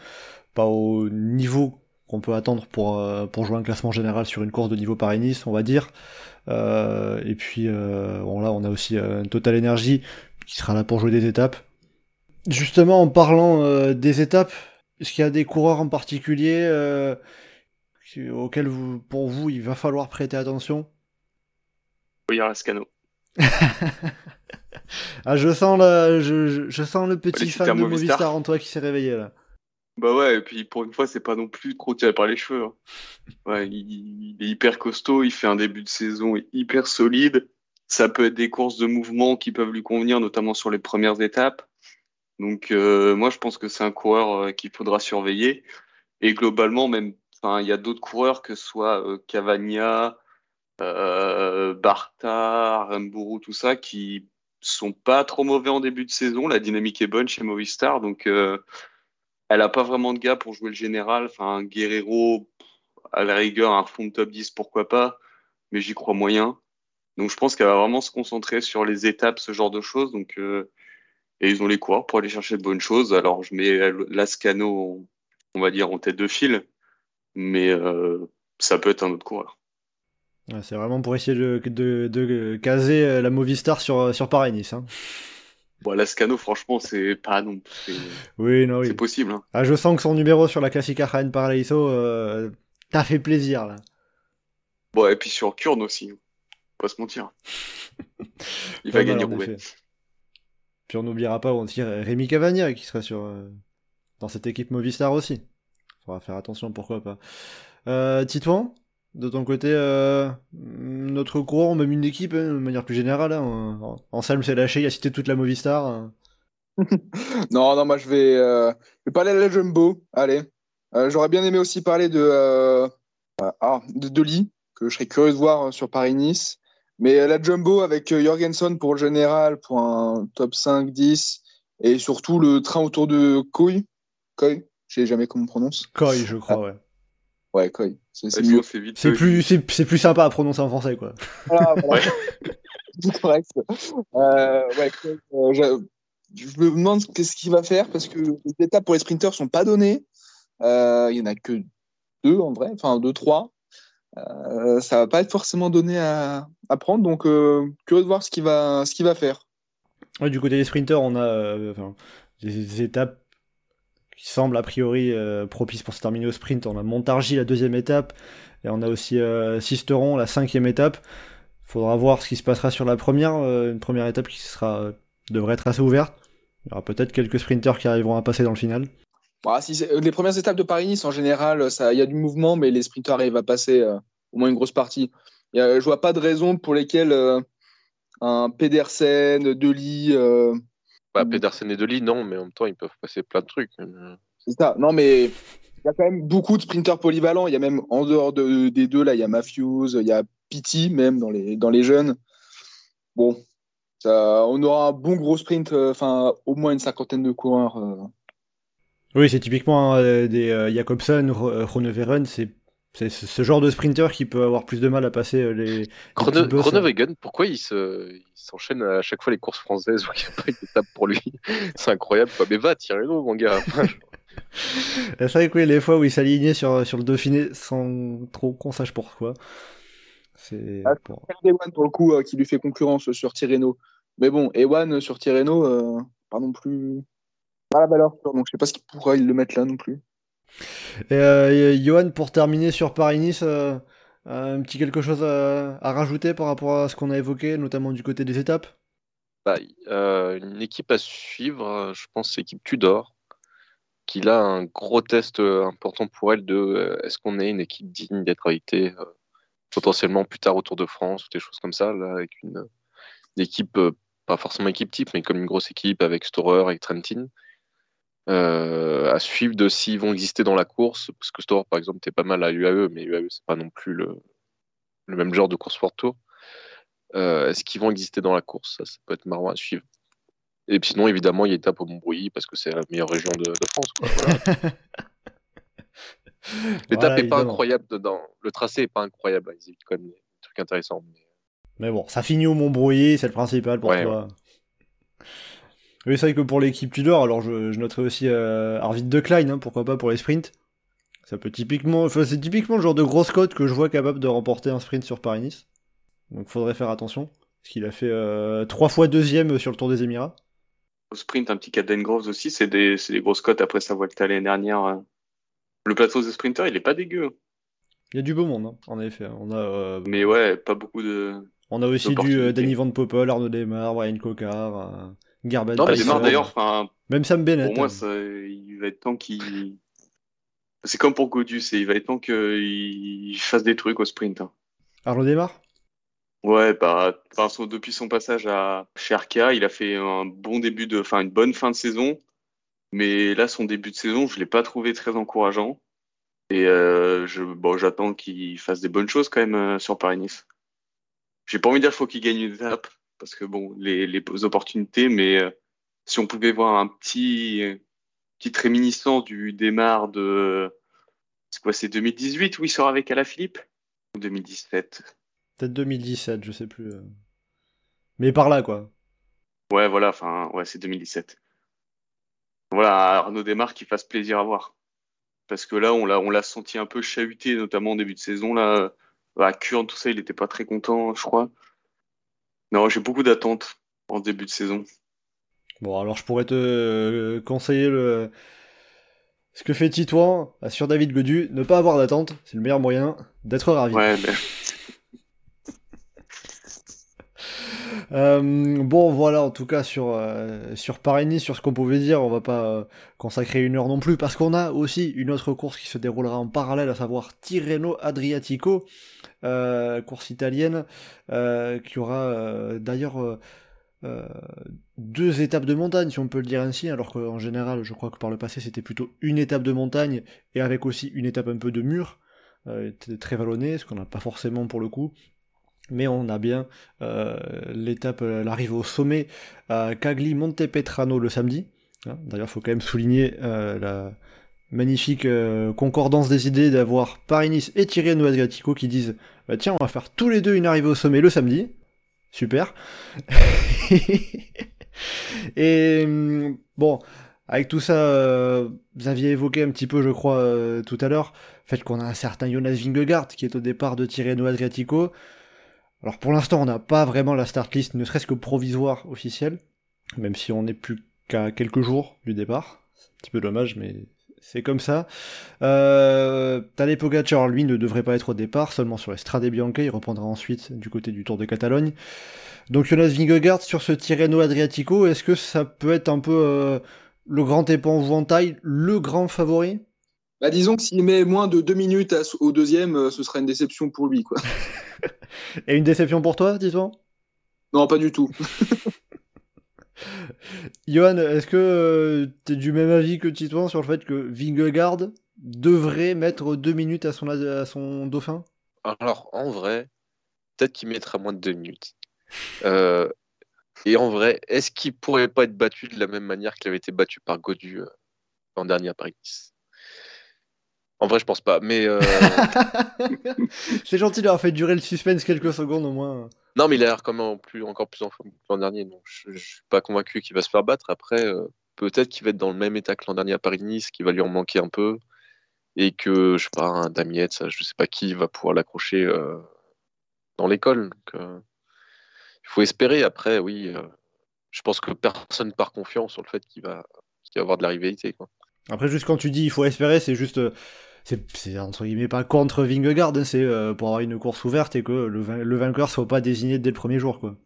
Speaker 1: pas au niveau qu'on peut attendre pour, pour jouer un classement général sur une course de niveau Paris-Nice, on va dire. Euh, et puis euh, bon, là, on a aussi euh, Total Energy qui sera là pour jouer des étapes. Justement, en parlant des étapes, est-ce qu'il y a des coureurs en particulier auxquels vous, pour vous, il va falloir prêter attention?
Speaker 4: Oui, Lascano.
Speaker 1: ah, je sens, le, je, je, sens le petit fan de Movistar en toi qui s'est réveillé là.
Speaker 4: Bah ouais, et puis pour une fois, c'est pas non plus trop tiré par les cheveux. Hein. Ouais, il, est hyper costaud, il fait un début de saison hyper solide. Ça peut être des courses de mouvement qui peuvent lui convenir, notamment sur les premières étapes. Donc euh, moi, je pense que c'est un coureur euh, qu'il faudra surveiller. Et globalement, même, il y a d'autres coureurs, que ce soit euh, Cavagna, Barta, Remburu, tout ça, qui sont pas trop mauvais en début de saison. La dynamique est bonne chez Movistar, donc elle a pas vraiment de gars pour jouer le général. Enfin, Guerrero, à la rigueur, un fond de top 10, pourquoi pas, mais j'y crois moyen. Donc je pense qu'elle va vraiment se concentrer sur les étapes, ce genre de choses. Donc, euh, et ils ont les coureurs pour aller chercher de bonnes choses. Alors je mets Lascano, on va dire, en tête de file, mais euh, ça peut être un autre coureur.
Speaker 1: C'est vraiment pour essayer de, caser euh, la Movistar sur, sur Paris-Nice. Hein.
Speaker 4: Bon, Lascano, franchement, c'est pas non
Speaker 1: Oui, non, oui.
Speaker 4: C'est possible. Hein.
Speaker 1: Ah, je sens que son numéro sur la Classica Jaén Paraiso euh, t'a fait plaisir, là.
Speaker 4: Bon, et puis sur Kurn aussi. Hein. Pas se mentir. Il va gagner Roubaix.
Speaker 1: Puis on n'oubliera pas aussi Rémi Cavagna qui sera sur, euh, dans cette équipe Movistar aussi. Faudra faire attention, pourquoi pas. Euh, Titouan? De ton côté, euh, notre courant, même une équipe, hein, de manière plus générale, hein, en Salm s'est lâché, il a cité toute la Movistar. Hein.
Speaker 3: non, non, moi je vais, euh, parler de la Jumbo. Allez, euh, j'aurais bien aimé aussi parler de, ah, de Deli, que je serais curieux de voir sur Paris-Nice. Mais la Jumbo avec Jorgensen pour le général, pour un top 5-10, et surtout le train autour de Koy. Koy, je sais jamais comment on prononce.
Speaker 1: Koy, je crois, ouais.
Speaker 3: Ouais, Koi.
Speaker 1: C'est mieux. C'est plus, c'est plus sympa à prononcer en français, quoi. Voilà,
Speaker 3: voilà. c'est correct. Euh, ouais, euh, je, me demande qu'est-ce qu'il va faire parce que les étapes pour les sprinters sont pas données. Euh, il y en a que deux en vrai, enfin deux, trois. Euh, ça va pas être forcément donné à, à prendre, donc euh, curieux de voir ce qu'il va, ce qu'il va faire.
Speaker 1: Ouais, du côté des sprinters, on a des étapes qui semble a priori euh, propice pour se terminer au sprint. On a Montargis la deuxième étape et on a aussi euh, Sisteron la cinquième étape. Faudra voir ce qui se passera sur la première, euh, une première étape qui sera devrait être assez ouverte. Il y aura peut-être quelques sprinters qui arriveront à passer dans le final.
Speaker 3: Bah, les premières étapes de Paris-Nice, en général, il y a du mouvement, mais les sprinters arrivent à passer au moins une grosse partie. A, je vois pas de raison pour lesquelles un Pedersen, Deli,
Speaker 2: bah, Pedersen et Deli, non, mais en même temps, ils peuvent passer plein de trucs.
Speaker 3: C'est ça. Non, mais il y a quand même beaucoup de sprinters polyvalents. Il y a même en dehors de, des deux, là, il y a Matthews, il y a Pitti, même dans les, dans les jeunes. Bon, ça, on aura un bon gros sprint, euh, enfin, au moins une cinquantaine de coureurs. Euh.
Speaker 1: Oui, c'est typiquement euh, des Jacobson, Roneveren, c'est c'est ce genre de sprinter qui peut avoir plus de mal à passer euh, les.
Speaker 2: Groenewegen, pourquoi il s'enchaîne à chaque fois les courses françaises où il n'y a pas d'étape pour lui? C'est incroyable, quoi. Mais va, tirez-nous, mon gars.
Speaker 1: c'est vrai que oui, les fois où il s'alignait sur, sur le Dauphiné sans trop qu'on sache pourquoi. C'est.
Speaker 3: Ah, pour... Ewan, pour le coup, euh, qui lui fait concurrence sur Tirreno. Mais bon, Ewan sur Tirreno, euh, pas non plus. Pas la valeur, donc je sais pas ce qu'il pourra le mettre là non plus.
Speaker 1: Et euh, Johan, pour terminer sur Paris-Nice, euh, un petit quelque chose à, rajouter par rapport à ce qu'on a évoqué, notamment du côté des étapes?
Speaker 2: Bah, euh, Une équipe à suivre, je pense, c'est l'équipe Tudor, qui a un gros test important pour elle de est-ce qu'on est une équipe digne d'être invitée potentiellement plus tard au Tour de France ou des choses comme ça, là, avec une, une équipe, pas forcément équipe type, mais comme une grosse équipe avec Storer, avec Trentin. Euh, à suivre de s'ils vont exister dans la course, parce que Store, par exemple, t'es pas mal à UAE, mais UAE, c'est pas non plus le, le, même genre de course pour tour. Est-ce qu'ils vont exister dans la course? Ça, ça, peut être marrant à suivre. Et puis sinon, évidemment, il y a l'étape au Montbrouilly parce que c'est la meilleure région de, France. Voilà. L'étape n'est pas incroyable dedans. Le tracé n'est pas incroyable. Il y a quand même des trucs intéressants.
Speaker 1: Mais... bon, ça finit au Montbrouilly, c'est le principal pour toi. Oui, c'est vrai que pour l'équipe Tudor, alors je, noterai aussi euh, Arvid De Klein, hein, pourquoi pas pour les sprints. Ça peut typiquement, c'est typiquement le genre de grosse cote que je vois capable de remporter un sprint sur Paris-Nice. Donc faudrait faire attention. Parce qu'il a fait euh, trois fois deuxième sur le Tour des Émirats.
Speaker 4: Au sprint, un petit Caden Groves aussi, c'est des, des, grosses cotes après sa Vuelta l'année dernière. Hein. Le plateau des sprinters, il est pas dégueu.
Speaker 1: Il y a du beau monde, hein, en effet. On a, euh,
Speaker 4: Mais ouais, pas beaucoup de.
Speaker 1: On a aussi du Danny Van Poppel, Arnaud Demar, Brian Cocard.
Speaker 4: Garben. Non, mais d'ailleurs,
Speaker 1: même Sam Bennett.
Speaker 4: Pour moi, hein. ça, il va être temps qu'il. C'est comme pour Godus, il va être temps qu'il fasse des trucs au sprint. Hein.
Speaker 1: Arnaud Desmar?
Speaker 4: Ouais, bah, depuis son passage à chez il a fait un bon début de, enfin, une bonne fin de saison. Mais là, son début de saison, je l'ai pas trouvé très encourageant. Et euh, je, bon, j'attends qu'il fasse des bonnes choses quand même euh, sur Paris-Nice. J'ai pas envie de dire qu'il faut qu'il gagne une étape, parce que bon, les, les opportunités, mais euh, si on pouvait voir un petit, petite réminiscence du démarre de, c'est quoi, c'est 2018 où il sort avec Alaphilippe ou 2017
Speaker 1: Peut-être 2017, je sais plus. Euh. Mais par là, quoi.
Speaker 4: Ouais, voilà, enfin, ouais, c'est 2017. Voilà, Arnaud Desmar qui fasse plaisir à voir. Parce que là, on l'a, on l'a senti un peu chahuté, notamment en début de saison. Là, à Kurn, tout ça, il n'était pas très content, je crois. Non, j'ai beaucoup d'attentes en début de saison.
Speaker 1: Bon, alors je pourrais te euh, conseiller le... ce que fait Titouan sur David Godu, ne pas avoir d'attente, c'est le meilleur moyen d'être ravi.
Speaker 4: Ouais, mais...
Speaker 1: Euh, bon, voilà, en tout cas, sur, euh, sur Paris-Nice, sur ce qu'on pouvait dire, on va pas consacrer une heure non plus, parce qu'on a aussi une autre course qui se déroulera en parallèle, à savoir Tirreno Adriatico, course italienne, qui aura d'ailleurs deux étapes de montagne, si on peut le dire ainsi, alors qu'en général, je crois que par le passé, c'était plutôt une étape de montagne, et avec aussi une étape un peu de mur, très vallonné, ce qu'on n'a pas forcément pour le coup mais on a bien euh, l'étape, euh, l'arrivée au sommet à Cagli Montepetrano le samedi. Hein, d'ailleurs, il faut quand même souligner euh, la magnifique concordance des idées d'avoir Paris-Nice et Tirreno Adriatico qui disent bah, tiens, on va faire tous les deux une arrivée au sommet le samedi. Super. et hum, bon, avec tout ça, vous aviez évoqué un petit peu, je crois, tout à l'heure, le fait qu'on a un certain Jonas Vingegaard qui est au départ de Tirreno Adriatico. Alors pour l'instant, on n'a pas vraiment la start list, ne serait-ce que provisoire officielle, même si on n'est plus qu'à quelques jours du départ. C'est un petit peu dommage, mais c'est comme ça. Euh, Tadej Pogacar, lui, ne devrait pas être au départ, seulement sur Strade Bianche, il reprendra ensuite du côté du Tour de Catalogne. Donc Jonas Vingegaard sur ce Tirreno Adriatico, est-ce que ça peut être un peu euh, le grand épouvantail, le grand favori?
Speaker 3: Bah, disons que s'il met moins de deux minutes au deuxième, euh, ce sera une déception pour lui. Quoi.
Speaker 1: Et une déception pour toi, disons?
Speaker 3: Non, pas du tout.
Speaker 1: Johan, est-ce que euh, tu es du même avis que Titouan sur le fait que Vingegaard devrait mettre deux minutes à son, à son dauphin?
Speaker 2: Alors, en vrai, peut-être qu'il mettra moins de deux minutes. Euh, et en vrai, est-ce qu'il pourrait pas être battu de la même manière qu'il avait été battu par Godu l'an dernier à Paris? En vrai, je pense pas, mais. Euh,
Speaker 1: c'est gentil d'avoir fait durer le suspense quelques secondes au moins.
Speaker 2: Non, mais il a l'air plus, encore plus en forme que l'an dernier, donc je, suis pas convaincu qu'il va se faire battre. Après, euh, peut-être qu'il va être dans le même état que l'an dernier à Paris-Nice, qu'il va lui en manquer un peu, et que, je sais pas, un Damiette, je sais pas qui va pouvoir l'accrocher euh, dans l'école. il faut espérer. Après, oui, je pense que personne part confiant sur le fait qu'il va, va avoir de la rivalité.
Speaker 1: Après, juste quand tu dis il faut espérer, c'est juste c'est entre guillemets pas contre Vingegaard, hein, c'est euh, pour avoir une course ouverte et que le, le, vainqueur soit pas désigné dès le premier jour. quoi.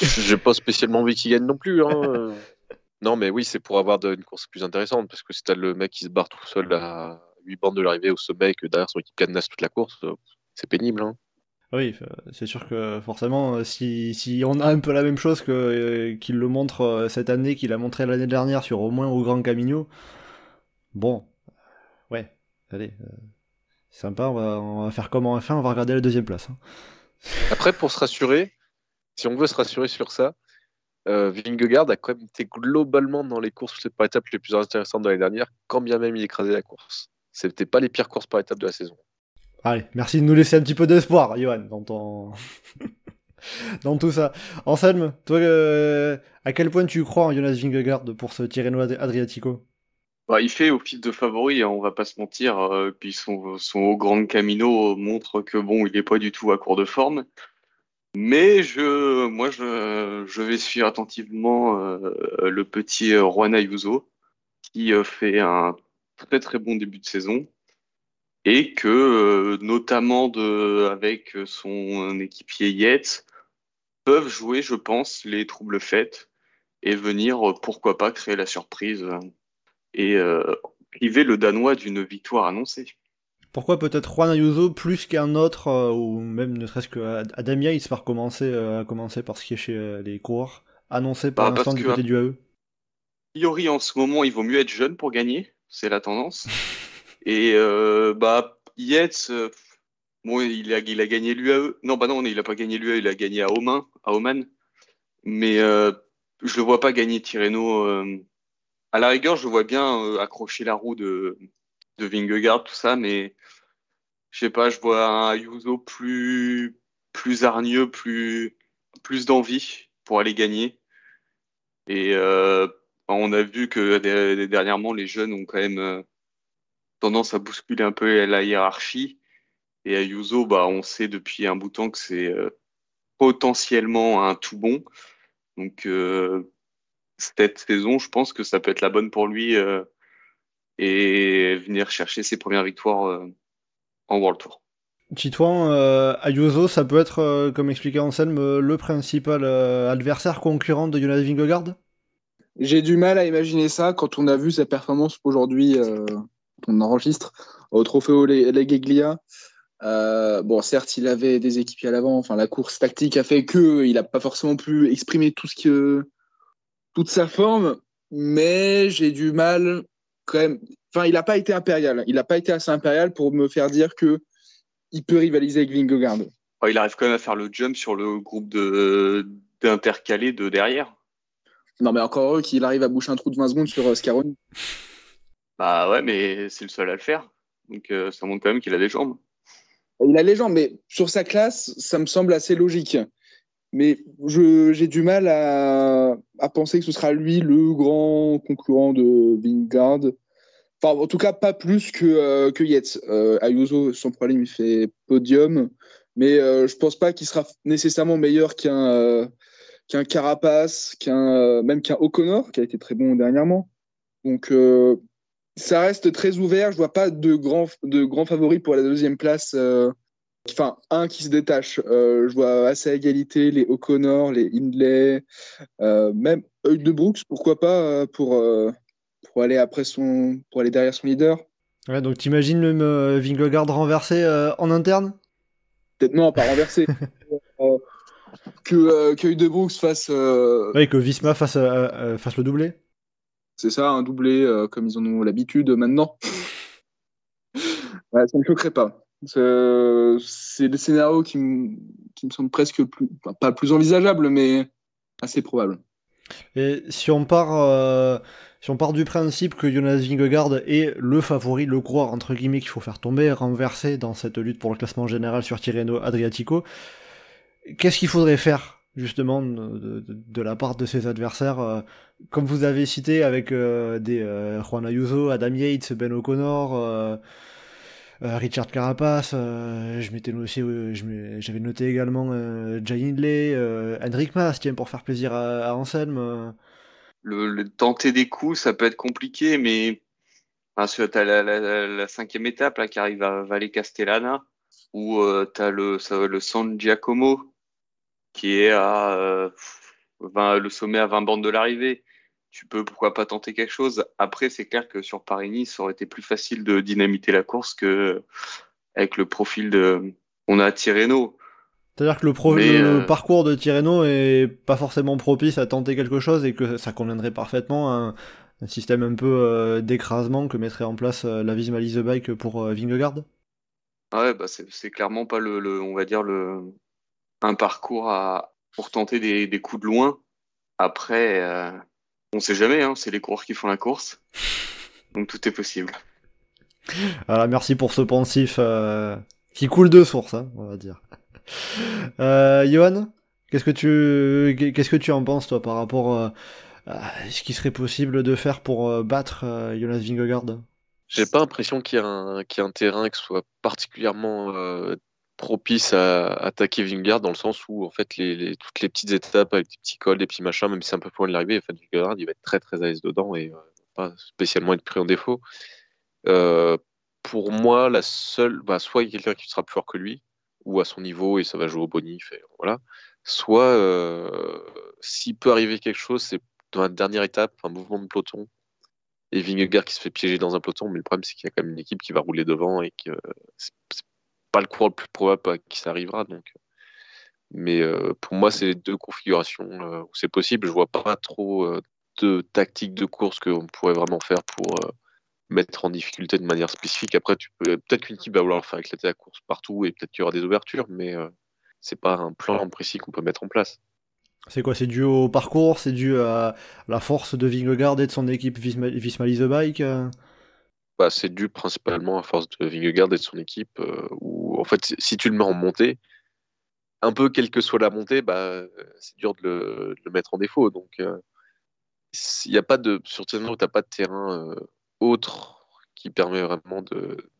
Speaker 2: J'ai pas spécialement envie qu'il gagne non plus. Hein. non, mais oui, c'est pour avoir une course plus intéressante parce que si t'as le mec qui se barre tout seul à 8 bandes de l'arrivée au sommet et que derrière son équipe cadenasse toute la course, euh, c'est pénible. Hein.
Speaker 1: Oui, c'est sûr que forcément, euh, si, si, on a un peu la même chose que qu'il le montre cette année, qu'il a montré l'année dernière sur au moins au Grand Camino, bon, allez, euh, sympa, on va, faire comme en F1, on va regarder la deuxième place. Hein.
Speaker 2: Après, pour se rassurer, si on veut se rassurer sur ça, euh, Vingegaard a quand même été globalement dans les courses par étapes les plus intéressantes de l'année dernière, quand bien même il écrasait la course. C'était pas les pires courses par étape de la saison.
Speaker 1: Allez, merci de nous laisser un petit peu d'espoir, Johan, dans ton... dans tout ça. Anselme, toi, euh, à quel point tu crois en Jonas Vingegaard pour ce Tirreno Adriatico?
Speaker 4: Bah, il fait office de favori, hein, on va pas se mentir. Euh, puis son, son haut grand Camino montre que bon, il est pas du tout à court de forme. Mais je, moi, je, je vais suivre attentivement euh, le petit Juan Ayuso, qui euh, fait un très très bon début de saison et que, notamment de, avec son équipier Yates, peuvent jouer, je pense, les troubles faits et venir, pourquoi pas, créer la surprise et euh, priver le Danois d'une victoire annoncée.
Speaker 1: Pourquoi peut-être Juan Ayuso plus qu'un autre, euh, ou même ne serait-ce que Adam Yates par commencer, euh, commencer par ce qui est chez les coureurs, annoncé par bah, l'instant du côté du AE
Speaker 4: priori, en ce moment, il vaut mieux être jeune pour gagner, c'est la tendance. Et bah, Yates, bon, il a, il a gagné l'UAE. Non, bah non, il n'a pas gagné l'UAE, il a gagné à Oman. À Oman. Mais je le vois pas gagner Tirreno à la rigueur, je vois bien euh, accrocher la roue de, de Vingegaard, tout ça, mais je sais pas, je vois un Ayuso plus, plus hargneux, plus, plus d'envie pour aller gagner. Et euh, on a vu que dernièrement, les jeunes ont quand même euh, tendance à bousculer un peu la hiérarchie. Et Ayuso, bah, on sait depuis un bout de temps que c'est potentiellement un tout bon. Donc, cette saison, je pense que ça peut être la bonne pour lui euh, et venir chercher ses premières victoires euh, en World Tour.
Speaker 1: Titouan, euh, Ayuso, ça peut être, comme expliqué Anselme, le principal adversaire concurrent de Jonas Vingegaard?
Speaker 3: J'ai du mal à imaginer ça quand on a vu sa performance aujourd'hui, on enregistre, au Trofeo Legeglia. bon, certes, il avait des équipiers à l'avant. Enfin, la course tactique a fait que il n'a pas forcément pu exprimer tout ce que toute sa forme, mais j'ai du mal quand même. Enfin, il n'a pas été impérial. Il n'a pas été assez impérial pour me faire dire que il peut rivaliser avec Vingegaard.
Speaker 4: Oh, il arrive quand même à faire le jump sur le groupe de d'intercalés de derrière.
Speaker 3: Non, mais encore heureux qu'il arrive à boucher un trou de 20 secondes sur euh, Scaroni.
Speaker 4: Bah ouais, mais c'est le seul à le faire. Donc euh, ça montre quand même qu'il a des jambes.
Speaker 3: Il a les jambes, mais sur sa classe, ça me semble assez logique mais j'ai du mal à, penser que ce sera lui le grand concurrent de Vingard. Enfin, en tout cas, pas plus que, euh, que Yates. Euh, Ayuso, sans problème, il fait podium, mais euh, je pense pas qu'il sera nécessairement meilleur qu'un euh, qu'un Carapace, qu'un même qu'un O'Connor, qui a été très bon dernièrement. Donc, ça reste très ouvert. Je vois pas de grands de grands favoris pour la deuxième place Enfin, un qui se détache. Euh, je vois assez à égalité les O'Connor, les Hindley, euh, même Eudes de Brooks, pourquoi pas, euh, pour, aller après son, pour aller derrière son leader.
Speaker 1: Ouais, donc t'imagines même Vingegaard renversé en interne?
Speaker 3: Peut-être non, pas renversé. que, que de Brooks fasse.
Speaker 1: Ouais, que Visma fasse, fasse le doublé.
Speaker 3: C'est ça, un doublé comme ils en ont l'habitude maintenant. ouais, ça ne me choquerait pas. C'est le scénario qui, me semble presque plus, pas plus envisageable, mais assez probable.
Speaker 1: Et si on part, euh, si on part du principe que Jonas Vingegaard est le favori, le gros entre guillemets qu'il faut faire tomber, renverser dans cette lutte pour le classement général sur Tirreno Adriatico, qu'est-ce qu'il faudrait faire justement de, la part de ses adversaires, euh, comme vous avez cité avec euh, des Juan Ayuso, Adam Yates, Ben O'Connor. Euh, Richard Carapace, euh, je m'étais euh, j'avais noté également Jay Hindley, Hendrik Mas, tiens, pour faire plaisir à, Anselme.
Speaker 4: Le, tenter des coups, ça peut être compliqué, mais tu as la, cinquième étape là, qui arrive à Valle Castellana, où tu as le, le San Giacomo, qui est à le sommet à 20 bandes de l'arrivée tu peux pourquoi pas tenter quelque chose. Après, c'est clair que sur Paris-Nice, ça aurait été plus facile de dynamiter la course que avec le profil de on a Tirreno.
Speaker 1: C'est-à-dire que le, euh, parcours de Tirreno est pas forcément propice à tenter quelque chose et que ça conviendrait parfaitement à un, système un peu euh, d'écrasement que mettrait en place euh, la Visma Bike pour Vingegaard.
Speaker 4: Ah ouais, bah c'est clairement pas le, on va dire le, un parcours à, pour tenter des, des coups de loin. Après, on sait jamais, hein, c'est les coureurs qui font la course. Donc tout est possible.
Speaker 1: Voilà, merci pour ce pensif euh, qui coule de source, hein, on va dire. Euh, Johan, qu'est-ce que tu qu'est-ce que tu en penses toi par rapport euh, à ce qui serait possible de faire pour euh, battre euh, Jonas Vingegaard?
Speaker 2: J'ai pas l'impression qu'il y, a un- qu'il y a un terrain qui soit particulièrement euh, propice à attaquer Vingegaard dans le sens où en fait toutes les petites étapes avec des petits cols, des petits machins, même si c'est un peu loin de l'arrivée, en il va être très très à l'aise dedans et euh, pas spécialement être pris en défaut. Euh, pour moi, la seule, bah, soit il y a quelqu'un qui sera plus fort que lui ou à son niveau et ça va jouer au bonif voilà. Soit euh, s'il peut arriver quelque chose, c'est dans la dernière étape, un mouvement de peloton et Vingegaard qui se fait piéger dans un peloton, mais le problème c'est qu'il y a quand même une équipe qui va rouler devant et que c'est pas le coureur le plus probable qui ça arrivera. Donc. Mais euh, pour moi, c'est les deux configurations euh, où c'est possible. Je vois pas trop euh, de tactique de course qu'on pourrait vraiment faire pour euh, mettre en difficulté de manière spécifique. Après, peut-être qu'une équipe va vouloir faire éclater la course partout et peut-être qu'il y aura des ouvertures, mais euh, c'est pas un plan précis qu'on peut mettre en place.
Speaker 1: C'est quoi C'est dû au parcours C'est dû à la force de Vingegaard et de son équipe Visma, Visma the Bike euh?
Speaker 2: C'est dû principalement à force de Vingegaard et de son équipe, euh, en fait, si tu le mets en montée, un peu quelle que soit la montée, bah, c'est dur de le, mettre en défaut. Donc, euh, il n'y a pas de, sur tu n'as pas de terrain euh, autre qui permet vraiment de,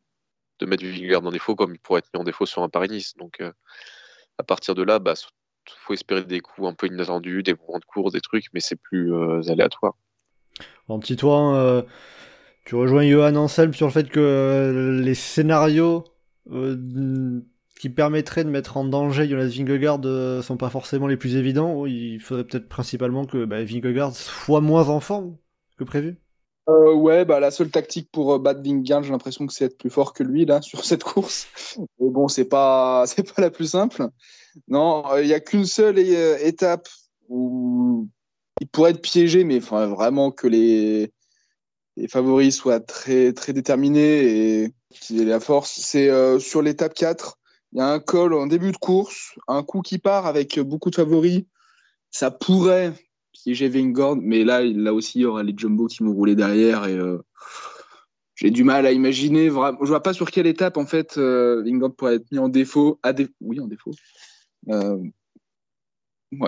Speaker 2: mettre Vingegaard en défaut, comme il pourrait être mis en défaut sur un Paris-Nice. Donc, euh, à partir de là, bah, faut espérer des coups un peu inattendus, des mouvements de course, des trucs, mais c'est plus euh, aléatoire.
Speaker 1: En petit toit, euh, tu rejoins Johan Anselm sur le fait que euh, les scénarios euh, qui permettraient de mettre en danger Jonas Vingegaard euh, sont pas forcément les plus évidents. Il faudrait peut-être principalement que bah, Vingegaard soit moins en forme que prévu.
Speaker 3: Euh, ouais, bah, la seule tactique pour euh, battre Vingegaard, j'ai l'impression que c'est être plus fort que lui là sur cette course. Mais bon, c'est pas c'est pas la plus simple. Non, il n'y a qu'une seule euh, étape où il pourrait être piégé, mais enfin vraiment que les les favoris soient très très déterminés et qu'ils aient la force. C'est euh, sur l'étape 4, il y a un col en début de course, un coup qui part avec beaucoup de favoris. Ça pourrait piéger Vingegaard, mais là, aussi, il y aura les jumbo qui vont rouler derrière et euh, j'ai du mal à imaginer. Vraiment, je vois pas sur quelle étape en fait euh, pourrait être mis en défaut. Oui, en défaut. Euh.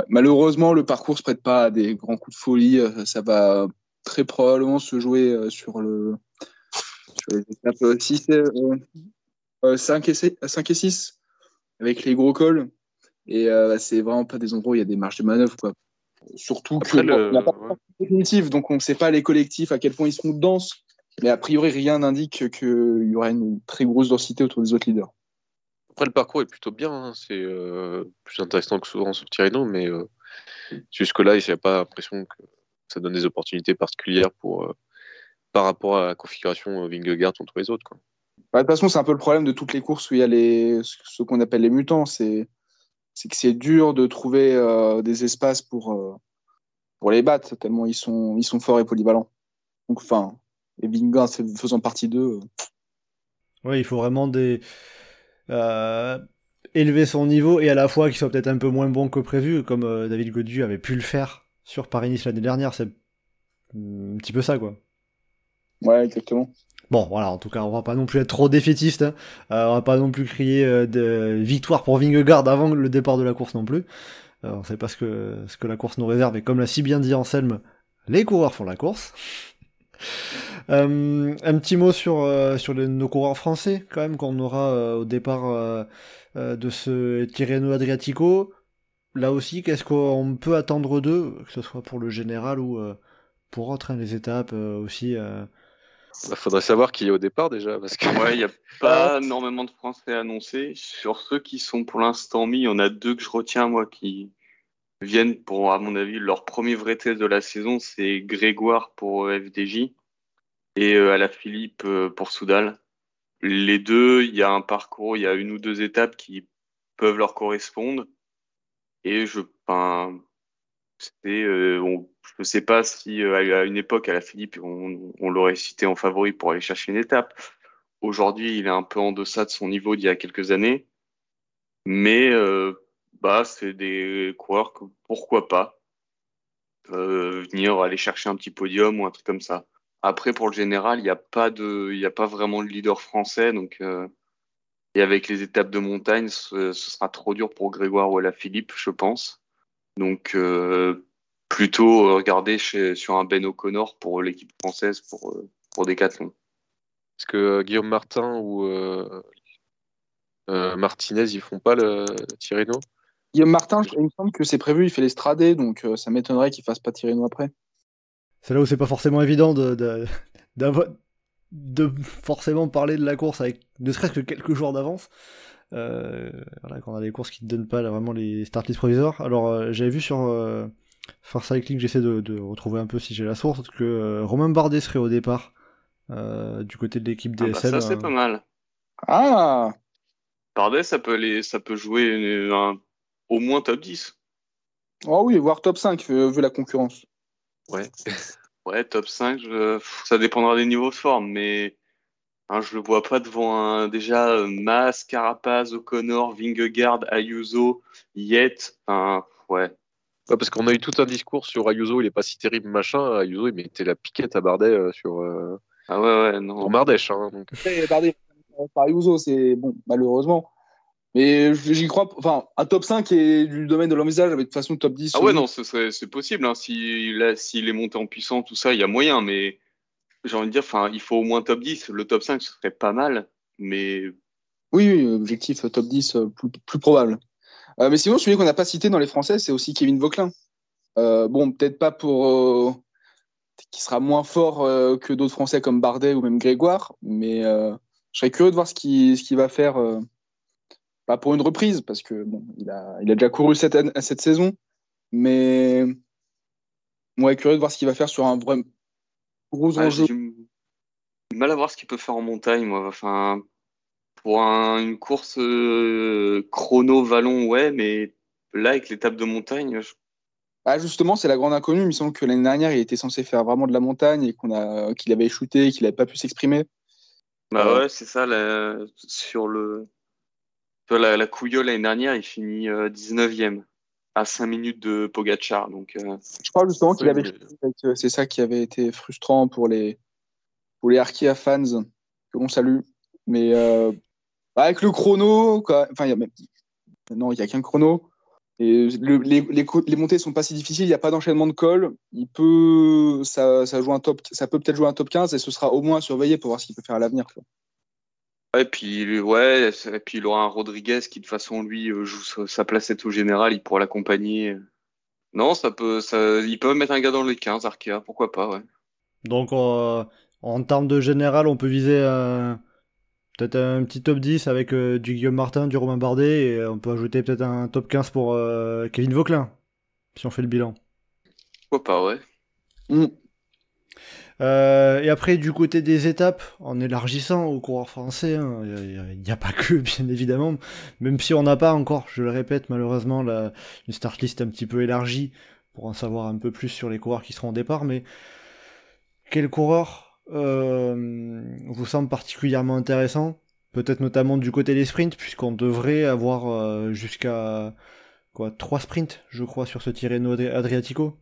Speaker 3: Malheureusement, le parcours se prête pas à des grands coups de folie. Ça va très probablement se jouer euh, sur le sur les étapes 6 et, euh, 5 et 6, 5 et 6 avec les gros cols. Et euh, c'est vraiment pas des endroits où il y a des marges de manœuvre. Quoi. Surtout que
Speaker 2: le-
Speaker 3: n'a pas
Speaker 2: ouais.
Speaker 3: de définitive, donc on ne sait pas les collectifs à quel point ils seront denses. Mais a priori, rien n'indique qu'il y aura une très grosse densité autour des autres leaders.
Speaker 2: Après, le parcours est plutôt bien. hein. C'est euh, plus intéressant que souvent sur Tirreno, mais euh, jusque-là, il n'y a pas l'impression que ça donne des opportunités particulières pour, euh, par rapport à la configuration euh, Vingegaard contre les autres. Quoi.
Speaker 3: Bah, de toute façon, c'est un peu le problème de toutes les courses où il y a les, ce qu'on appelle les mutants. C'est c'est que c'est dur de trouver euh, des espaces pour, euh, pour les battre, tellement ils sont, ils sont forts et polyvalents. Donc, enfin, et Vingegaard faisant partie d'eux. euh,
Speaker 1: Ouais, il faut vraiment des euh, élever son niveau et à la fois qu'il soit peut-être un peu moins bon que prévu, comme euh, David Godieu avait pu le faire sur Paris-Nice l'année dernière. C'est un petit peu ça, quoi.
Speaker 3: Ouais, exactement.
Speaker 1: Bon, voilà, en tout cas, on va pas non plus être trop défaitiste. hein. Euh, on va pas non plus crier euh, de victoire pour Vingegaard avant le départ de la course non plus. Euh, on sait pas ce que, ce que la course nous réserve, et comme l'a si bien dit Anselme, les coureurs font la course. Euh, un petit mot sur, euh, sur les- nos coureurs français, quand même, qu'on aura euh, au départ de ce Tirreno Adriatico. Là aussi, qu'est-ce qu'on peut attendre d'eux, que ce soit pour le général ou euh, pour autres, hein, les étapes euh, aussi. euh,
Speaker 2: Bah, faudrait savoir qui est au départ déjà, parce que
Speaker 4: Ouais, il n'y a pas énormément de Français annoncés. Sur ceux qui sont pour l'instant mis, il y en a deux que je retiens, moi, qui viennent pour, à mon avis, leur premier vrai test de la saison. C'est Grégoire pour FDJ et euh, Alaphilippe euh, pour Soudal. Les deux, il y a un parcours, il y a une ou deux étapes qui peuvent leur correspondre. Et je, on- je sais pas si euh, à une époque, à la Philippe, on, l'aurait cité en favori pour aller chercher une étape. Aujourd'hui, il est un peu en deçà de son niveau d'il y a quelques années. Mais euh, bah, c'est des coureurs pourquoi pas euh, venir aller chercher un petit podium ou un truc comme ça. Après, pour le général, il n'y a pas a pas vraiment de leader français, donc et avec les étapes de montagne, ce, sera trop dur pour Grégoire ou la Philippe, je pense. Donc euh, plutôt regarder chez, sur un Ben O'Connor pour l'équipe française pour pour Decathlon.
Speaker 2: Est-ce que Guillaume Martin ou Martinez, ils font pas le Tirreno?
Speaker 3: Guillaume Martin, il me semble que c'est prévu, il fait les donc euh, ça m'étonnerait qu'il fasse pas tirer nous après.
Speaker 1: C'est là où c'est pas forcément évident de, de, forcément parler de la course avec ne serait-ce que quelques jours d'avance. Euh, quand on a des courses qui ne donnent pas vraiment les start list provisoires. Alors euh, j'avais vu sur euh, Far Cycling, j'essaie de, retrouver un peu si j'ai la source, que Romain Bardet serait au départ du côté de l'équipe DSM. Ah
Speaker 4: bah ça c'est pas mal.
Speaker 3: Ah
Speaker 4: Bardet, ça peut, aller, ça peut jouer un au moins top 10.
Speaker 3: Oh oui, voire top 5, vu la concurrence.
Speaker 4: Ouais. ouais, top 5, ça dépendra des niveaux de forme, mais hein, je le vois pas devant un déjà euh, Mas, Carapaz, O'Connor, Vingegaard, Ayuso, Yet. Enfin, ouais.
Speaker 2: parce qu'on a eu tout un discours sur Ayuso, il est pas si terrible, machin. Ayuso, il mettait la piquette à Bardet euh, sur. Euh,
Speaker 4: ah ouais, ouais, non.
Speaker 2: Pour Mardèche. Hein, donc.
Speaker 3: Bardet, par Ayuso, c'est bon, malheureusement. Mais j'y crois. Enfin, un top 5 est du domaine de l'envisage avec de façon top 10.
Speaker 4: Ah ouais, non, c'est possible. Hein. S'il est monté en puissance, tout ça, il y a moyen. Mais j'ai envie de dire, enfin, il faut au moins top 10. Le top 5, ce serait pas mal. Mais.
Speaker 3: Oui, oui, objectif top 10, euh, plus, probable. Euh, mais sinon, celui qu'on n'a pas cité dans les Français, c'est aussi Kevin Vauquelin. Euh, bon, peut-être pas pour. qui sera moins fort que d'autres Français comme Bardet ou même Grégoire. Mais je serais curieux de voir ce qu'il ce va faire pas pour une reprise, parce que bon, il a, il a déjà couru cette, cette saison, mais moi, curieux de voir ce qu'il va faire sur un vrai gros enjeu.
Speaker 4: J'ai mal à voir ce qu'il peut faire en montagne, moi. Enfin, pour une course euh, chrono vallon, ouais, mais là, avec l'étape de montagne.
Speaker 3: Ah, justement, c'est la grande inconnue. Il me semble que l'année dernière, il était censé faire vraiment de la montagne et qu'on a qu'il avait shooté, qu'il n'avait pas pu s'exprimer.
Speaker 4: Bah euh, ouais, c'est ça. Sur le la, la Couillole l'année dernière, il finit 19e euh, à 5 minutes de Pogachar. Donc, euh,
Speaker 3: je crois justement qu'il avait. Euh, c'est ça qui avait été frustrant pour les, pour les Arkia fans que l'on salue. Mais avec le chrono, enfin, y a non, il n'y a qu'un chrono. Et les, les, les, montées sont pas si difficiles, il n'y a pas d'enchaînement de col. Il peut, ça, ça, joue un top, ça peut peut-être jouer un top 15 et ce sera au moins surveillé pour voir ce qu'il peut faire à l'avenir.
Speaker 4: Ouais, puis, ouais, et puis il aura un Rodriguez qui, de toute façon, lui, euh, joue sa placette au général, il pourra l'accompagner. Non, ça peut, ça, ils peuvent mettre un gars dans les 15, Arkea, pourquoi pas, ouais.
Speaker 1: Donc, euh, en termes de général, on peut viser euh, peut-être un petit top 10 avec du Guillaume Martin, du Romain Bardet, et on peut ajouter peut-être un top 15 pour Kevin Vauclin, si on fait le bilan.
Speaker 4: Pourquoi pas, ouais.
Speaker 3: Mm.
Speaker 1: Euh, et après, du côté des étapes, en élargissant aux coureurs français, hein, il n'y a, pas que, bien évidemment, même si on n'a pas encore, je le répète, malheureusement, la, une start list un petit peu élargie pour en savoir un peu plus sur les coureurs qui seront au départ, mais quel coureur euh, vous semble particulièrement intéressant Peut-être notamment du côté des sprints, puisqu'on devrait avoir euh, jusqu'à quoi trois sprints, je crois, sur ce Tirreno Adriatico?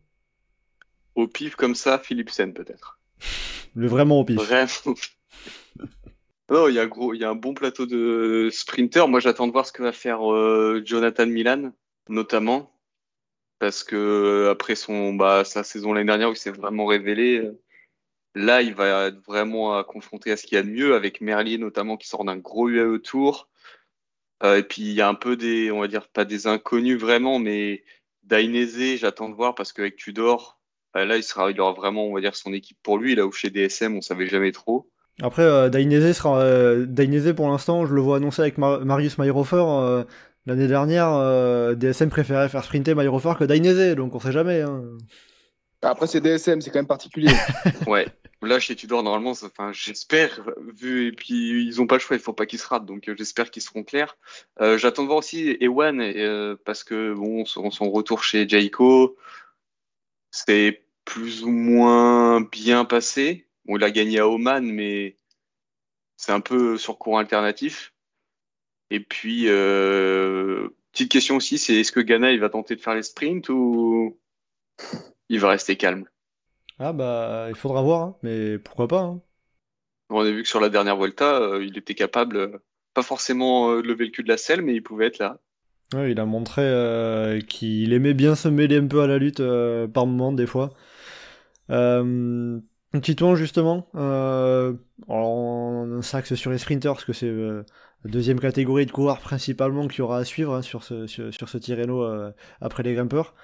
Speaker 4: Au pif comme ça, Philipsen peut-être.
Speaker 1: Le vraiment au pif.
Speaker 4: Vraiment. non, il y, a gros, y a un bon plateau de sprinters. Moi, j'attends de voir ce que va faire euh, Jonathan Milan, notamment. Parce que euh, après son, bah, sa saison l'année dernière où il s'est vraiment révélé, euh, là, il va être vraiment confronté à ce qu'il y a de mieux, avec Merlier notamment qui sort d'un gros UAE Tour. et puis, il y a un peu des, on va dire, pas des inconnus vraiment, mais Dainese, j'attends de voir parce qu'avec Tudor, là, il, sera, il aura vraiment, on va dire, son équipe pour lui. Là où chez DSM, on savait jamais trop.
Speaker 1: Après, euh, sera. Euh, pour l'instant, je le vois annoncé avec Marius Mayrofer. Euh, l'année dernière, euh, DSM préférait faire sprinter Mayrofer que Dainese, donc on sait jamais. Hein.
Speaker 3: Après, c'est DSM, c'est quand même particulier.
Speaker 4: ouais. Là, chez Tudor, normalement, enfin, j'espère, vu, et puis ils ont pas le choix, il faut pas qu'ils se ratent, donc j'espère qu'ils seront clairs. J'attends de voir aussi Ewan, parce que bon, son, son retour chez Jayco, c'est plus ou moins bien passé. Bon, il a gagné à Oman, mais c'est un peu sur courant alternatif. Et puis, euh, Petite question aussi, c'est est-ce que Ghana il va tenter de faire les sprints ou il va rester calme?
Speaker 1: Ah bah il faudra voir, hein, mais pourquoi pas. hein.
Speaker 4: On a vu que sur la dernière Volta, euh, il était capable, euh, pas forcément euh, de lever le cul de la selle, mais il pouvait être là.
Speaker 1: Ouais, il a montré euh, qu'il aimait bien se mêler un peu à la lutte euh, par moment des fois. Euh, Titouan justement, euh, alors, on s'axe sur les sprinters parce que c'est euh, la deuxième catégorie de coureurs principalement qu'il y aura à suivre hein, sur ce, sur, sur ce Tirreno euh, après les grimpeurs.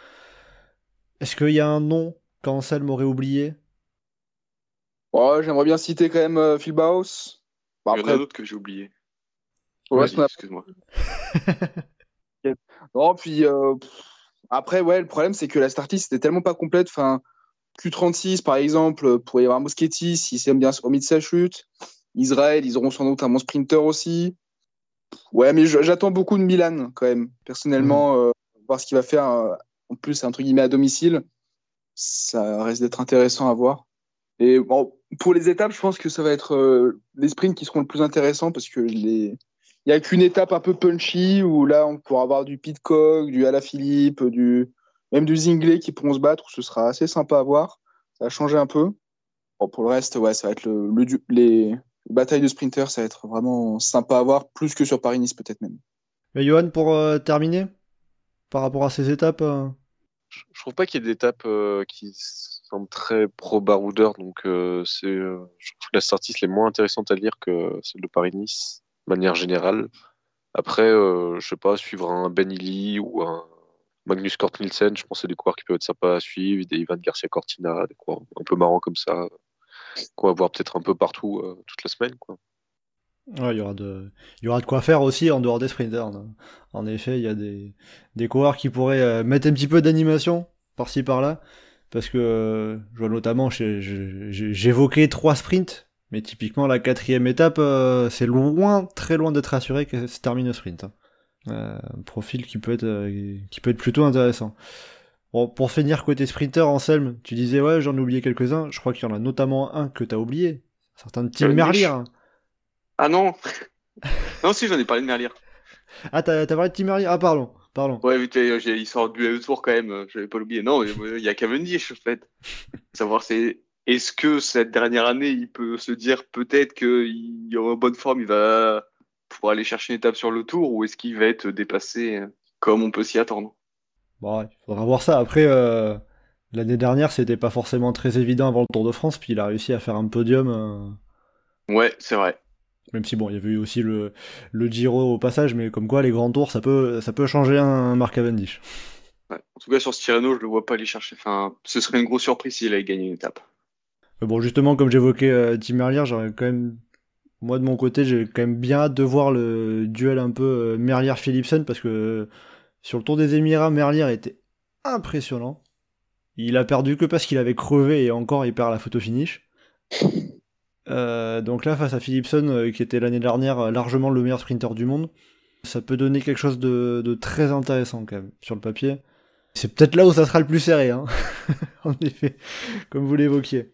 Speaker 1: Est-ce qu'il y a un nom qu'Anselme aurait oublié?
Speaker 3: Ouais, J'aimerais bien citer quand même euh, Phil Baus. Bon,
Speaker 4: Il y en a
Speaker 3: après,
Speaker 4: d'autres que j'ai oubliés.
Speaker 3: ouais,
Speaker 4: excuse-moi.
Speaker 3: Non, puis euh, après, ouais, le problème, c'est que la start list était tellement pas complète. Enfin, Q36, par exemple, pour y avoir Moschetti, s'il s'est bien remis de sa chute. Israël, ils auront sans doute un bon sprinter aussi. Ouais, mais j'attends beaucoup de Milan, quand même. Personnellement, euh, voir ce qu'il va faire. euh, en plus, entre guillemets, à domicile. Ça risque d'être intéressant à voir. Et bon, pour les étapes, je pense que ça va être euh, les sprints qui seront le plus intéressants parce que les, n'y a qu'une étape un peu punchy où là, on pourra avoir du Pitcock, du Alaphilippe, du, même du Zingley qui pourront se battre. où Ce sera assez sympa à voir. Ça va changer un peu. Bon, pour le reste, ouais, ça va être le, le du- les, les batailles de sprinters, ça va être vraiment sympa à voir, plus que sur Paris-Nice peut-être même.
Speaker 1: Mais Johan, pour euh, terminer, par rapport à ces étapes, euh,
Speaker 2: Je je trouve pas qu'il y ait d'étapes euh, qui semblent très pro-baroudeur, donc euh, c'est, euh, je trouve la startiste les moins intéressantes à lire que celle de Paris-Nice, manière générale. Après, euh, je sais pas, suivre un Ben Illy ou un Magnus Cort Nielsen, je pense que c'est des coureurs qui peuvent être sympas à suivre, des Ivan Garcia Cortina, des coureurs un peu marrants comme ça, qu'on va voir peut-être un peu partout euh, toute la semaine. Quoi.
Speaker 1: Il y aura de, il y aura de quoi faire aussi en dehors des sprinters. hein. En effet, il y a des, des coureurs qui pourraient euh, mettre un petit peu d'animation par-ci par-là. Parce que je vois notamment, j'évoquais trois sprints, mais typiquement la quatrième étape, euh, c'est loin, très loin d'être assuré que se termine au sprint. hein. Euh, profil qui peut être, euh, qui peut être plutôt intéressant. Bon, pour finir côté sprinter, Anselme, tu disais ouais, j'en ai oublié quelques-uns. Je crois qu'il y en a notamment un que t'as oublié. Certain Tim
Speaker 4: Cavendish.
Speaker 1: Merlier. hein.
Speaker 4: Ah non Non, si, j'en ai parlé de Merlier.
Speaker 1: Ah, t'as parlé de Tim Merlier Ah, pardon, pardon.
Speaker 4: Ouais, mais il sort du tour quand même, euh, j'avais pas l'oublier. Non, mais, il y a Cavendish, en fait. Savoir, c'est est-ce que cette dernière année, il peut se dire peut-être qu'il est en bonne forme, il va pouvoir aller chercher une étape sur le tour, ou est-ce qu'il va être dépassé euh, comme on peut s'y attendre?
Speaker 1: Bon, ouais, faudra voir ça. Après, euh, l'année dernière, c'était pas forcément très évident avant le Tour de France, puis il a réussi à faire un podium, euh,
Speaker 4: Ouais, c'est vrai.
Speaker 1: même si bon, il y avait eu aussi le, le Giro au passage, mais comme quoi les grands tours, ça peut, ça peut changer un Mark Cavendish.
Speaker 4: Ouais. En tout cas, sur ce Tirreno, je le vois pas aller chercher. Enfin, ce serait une grosse surprise s'il avait gagné une étape.
Speaker 1: Bon, justement, comme j'évoquais euh, Tim Merlier, j'aurais quand même, moi de mon côté, j'ai quand même bien hâte de voir le duel un peu euh, Merlier-Philipsen, parce que euh, sur le Tour des Émirats, Merlier était impressionnant. Il a perdu que parce qu'il avait crevé et encore il perd la photo finish. Donc là, face à Philipson, qui était l'année dernière largement le meilleur sprinter du monde, ça peut donner quelque chose de, de très intéressant quand même sur le papier. C'est peut-être là où ça sera le plus serré, hein. en effet, comme vous l'évoquiez.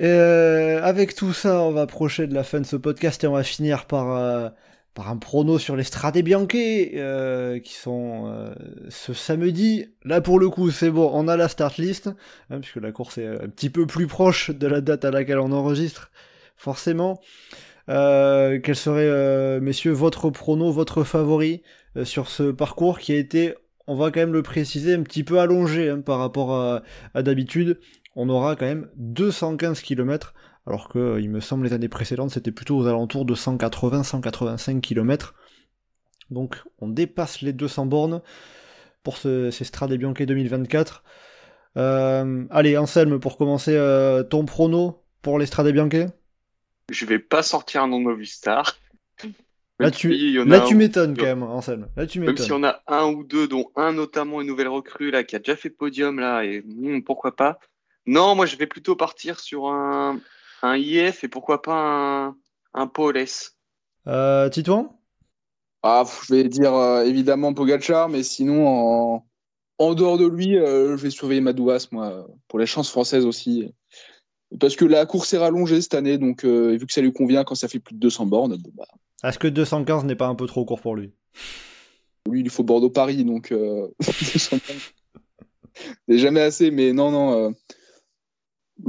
Speaker 1: Euh, avec tout ça, on va approcher de la fin de ce podcast et on va finir par, euh, par un prono sur les Strade Bianche euh, qui sont euh, ce samedi. Là pour le coup, c'est bon, on a la start list, hein, puisque la course est un petit peu plus proche de la date à laquelle on enregistre, forcément. Quel serait, messieurs, votre prono, votre favori sur ce parcours qui a été, on va quand même le préciser, un petit peu allongé hein, par rapport à d'habitude on aura quand même 215 km, alors que euh, il me semble les années précédentes c'était plutôt aux alentours de 180-185 km. Donc on dépasse les 200 bornes pour ce, ces Strade Bianche 2024. Euh, allez Anselme, pour commencer, euh, ton prono pour les Strade Bianche?
Speaker 4: Je vais pas sortir un nom de Movistar.
Speaker 1: Là tu,
Speaker 4: si
Speaker 1: là tu m'étonnes quand même Anselme, là tu
Speaker 4: Même si on a un ou deux, dont un notamment une nouvelle recrue là qui a déjà fait podium là, et hmm, pourquoi pas. Non, moi je vais plutôt partir sur un, un IF et pourquoi pas un, un Paul S.
Speaker 1: Euh, Titouan?
Speaker 3: Ah, je vais dire euh, évidemment Pogacar, mais sinon, en, en dehors de lui, euh, je vais surveiller Madouas, moi, pour les chances françaises aussi. Parce que la course est rallongée cette année, donc euh, vu que ça lui convient quand ça fait plus de 200 bornes, bon, bah,
Speaker 1: Est-ce que 215 n'est pas un peu trop court pour lui?
Speaker 3: Lui, il faut Bordeaux-Paris, donc euh, c'est jamais assez. Mais non, non, euh,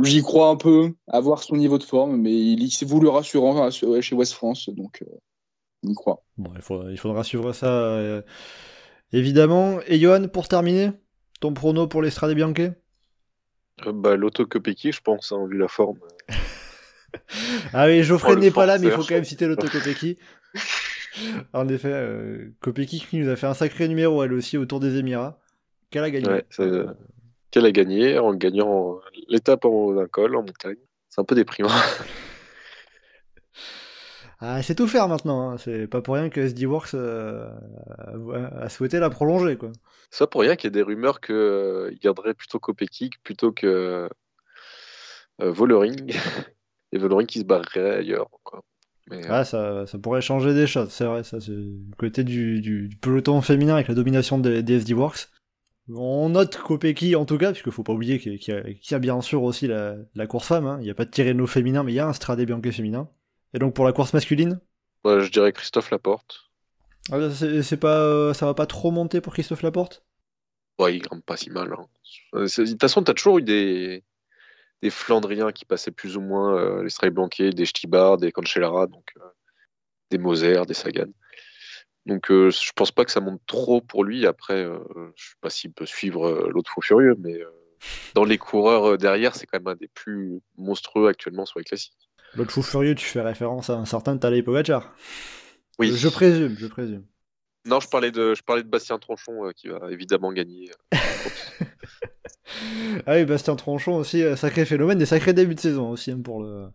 Speaker 3: j'y crois un peu, à voir son niveau de forme, mais il, s'est voulu rassurant chez West France, donc euh, on y croit.
Speaker 1: Bon, il, faudra suivre ça, évidemment. Et Johan, pour terminer, ton prono pour l'Estrade Bianche?
Speaker 2: Bah, L'Auto je pense, hein, vu la forme.
Speaker 1: ah oui, Geoffrey n'est pas là, mais il faut quand même citer l'Auto en effet, euh, qui nous a fait un sacré numéro, elle aussi, autour des Émirats. Qu'elle a gagné.
Speaker 2: Qu'elle a gagné en gagnant l'étape en col, en montagne. C'est un peu déprimant.
Speaker 1: ah, c'est tout faire maintenant. Hein. C'est pas pour rien que SD Works euh, a souhaité la prolonger. Quoi.
Speaker 2: C'est pas pour rien qu'il y a des rumeurs qu'il euh, garderait plutôt Kopecky plutôt que euh, Vollering. Et Vollering qui se barrerait ailleurs. Quoi.
Speaker 1: Ah, ça, ça, pourrait changer des choses, c'est vrai, ça, c'est le côté du, du, peloton féminin avec la domination des, SD Works. On note Kopecky en tout cas, puisqu'il faut pas oublier qu'il y, a bien sûr aussi la, la course femme, hein. il n'y a pas de Tirreno féminin, mais il y a un Strade Bianche féminin. Et donc pour la course masculine?
Speaker 2: Je dirais Christophe Laporte.
Speaker 1: Ah, c'est pas, euh, ça va pas trop monter pour Christophe Laporte?
Speaker 2: Ouais, il grimpe pas si mal. Hein. De toute façon, t'as toujours eu des, des Flandriens qui passaient plus ou moins euh, les Stray Blanquet, des Stibar, des Cancellara, donc euh, des Moser, des Sagan. Donc euh, je pense pas que ça monte trop pour lui. Après, je sais pas s'il peut suivre l'autre fou furieux, mais dans les coureurs derrière, c'est quand même un des plus monstrueux actuellement sur les classiques.
Speaker 1: L'autre fou furieux, tu fais référence à un certain Tadej Pogacar.
Speaker 2: Oui.
Speaker 1: Je présume, je présume.
Speaker 2: Non, je parlais de, je parlais de Bastien Tronchon qui va évidemment gagner.
Speaker 1: ah oui, Bastien Tronchon aussi, euh, sacré phénomène, des sacrés débuts de saison aussi hein, pour le,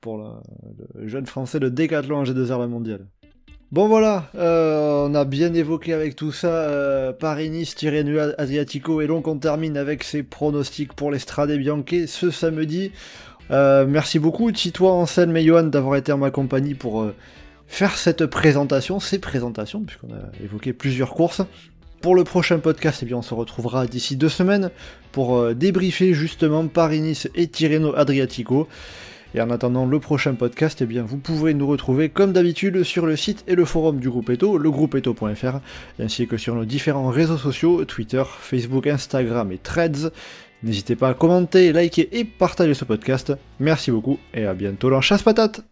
Speaker 1: pour le, jeune français de décathlon en G2R la mondiale. Bon voilà, euh, on a bien évoqué avec tout ça euh, Paris-Nice, Tirreno Adriatico, et donc on termine avec ses pronostics pour l'Estrade Bianche ce samedi. merci beaucoup Titois, Anselme et Johan d'avoir été en ma compagnie pour faire cette présentation, ces présentations, puisqu'on a évoqué plusieurs courses. Pour le prochain podcast, eh bien, on se retrouvera d'ici deux semaines pour euh, débriefer justement Paris-Nice et Tirreno Adriatico. Et en attendant le prochain podcast, eh bien, vous pouvez nous retrouver comme d'habitude sur le site et le forum du groupe Eto, legroupeeto.fr, ainsi que sur nos différents réseaux sociaux, Twitter, Facebook, Instagram et Threads. N'hésitez pas à commenter, liker et partager ce podcast. Merci beaucoup et à bientôt dans Chasse Patate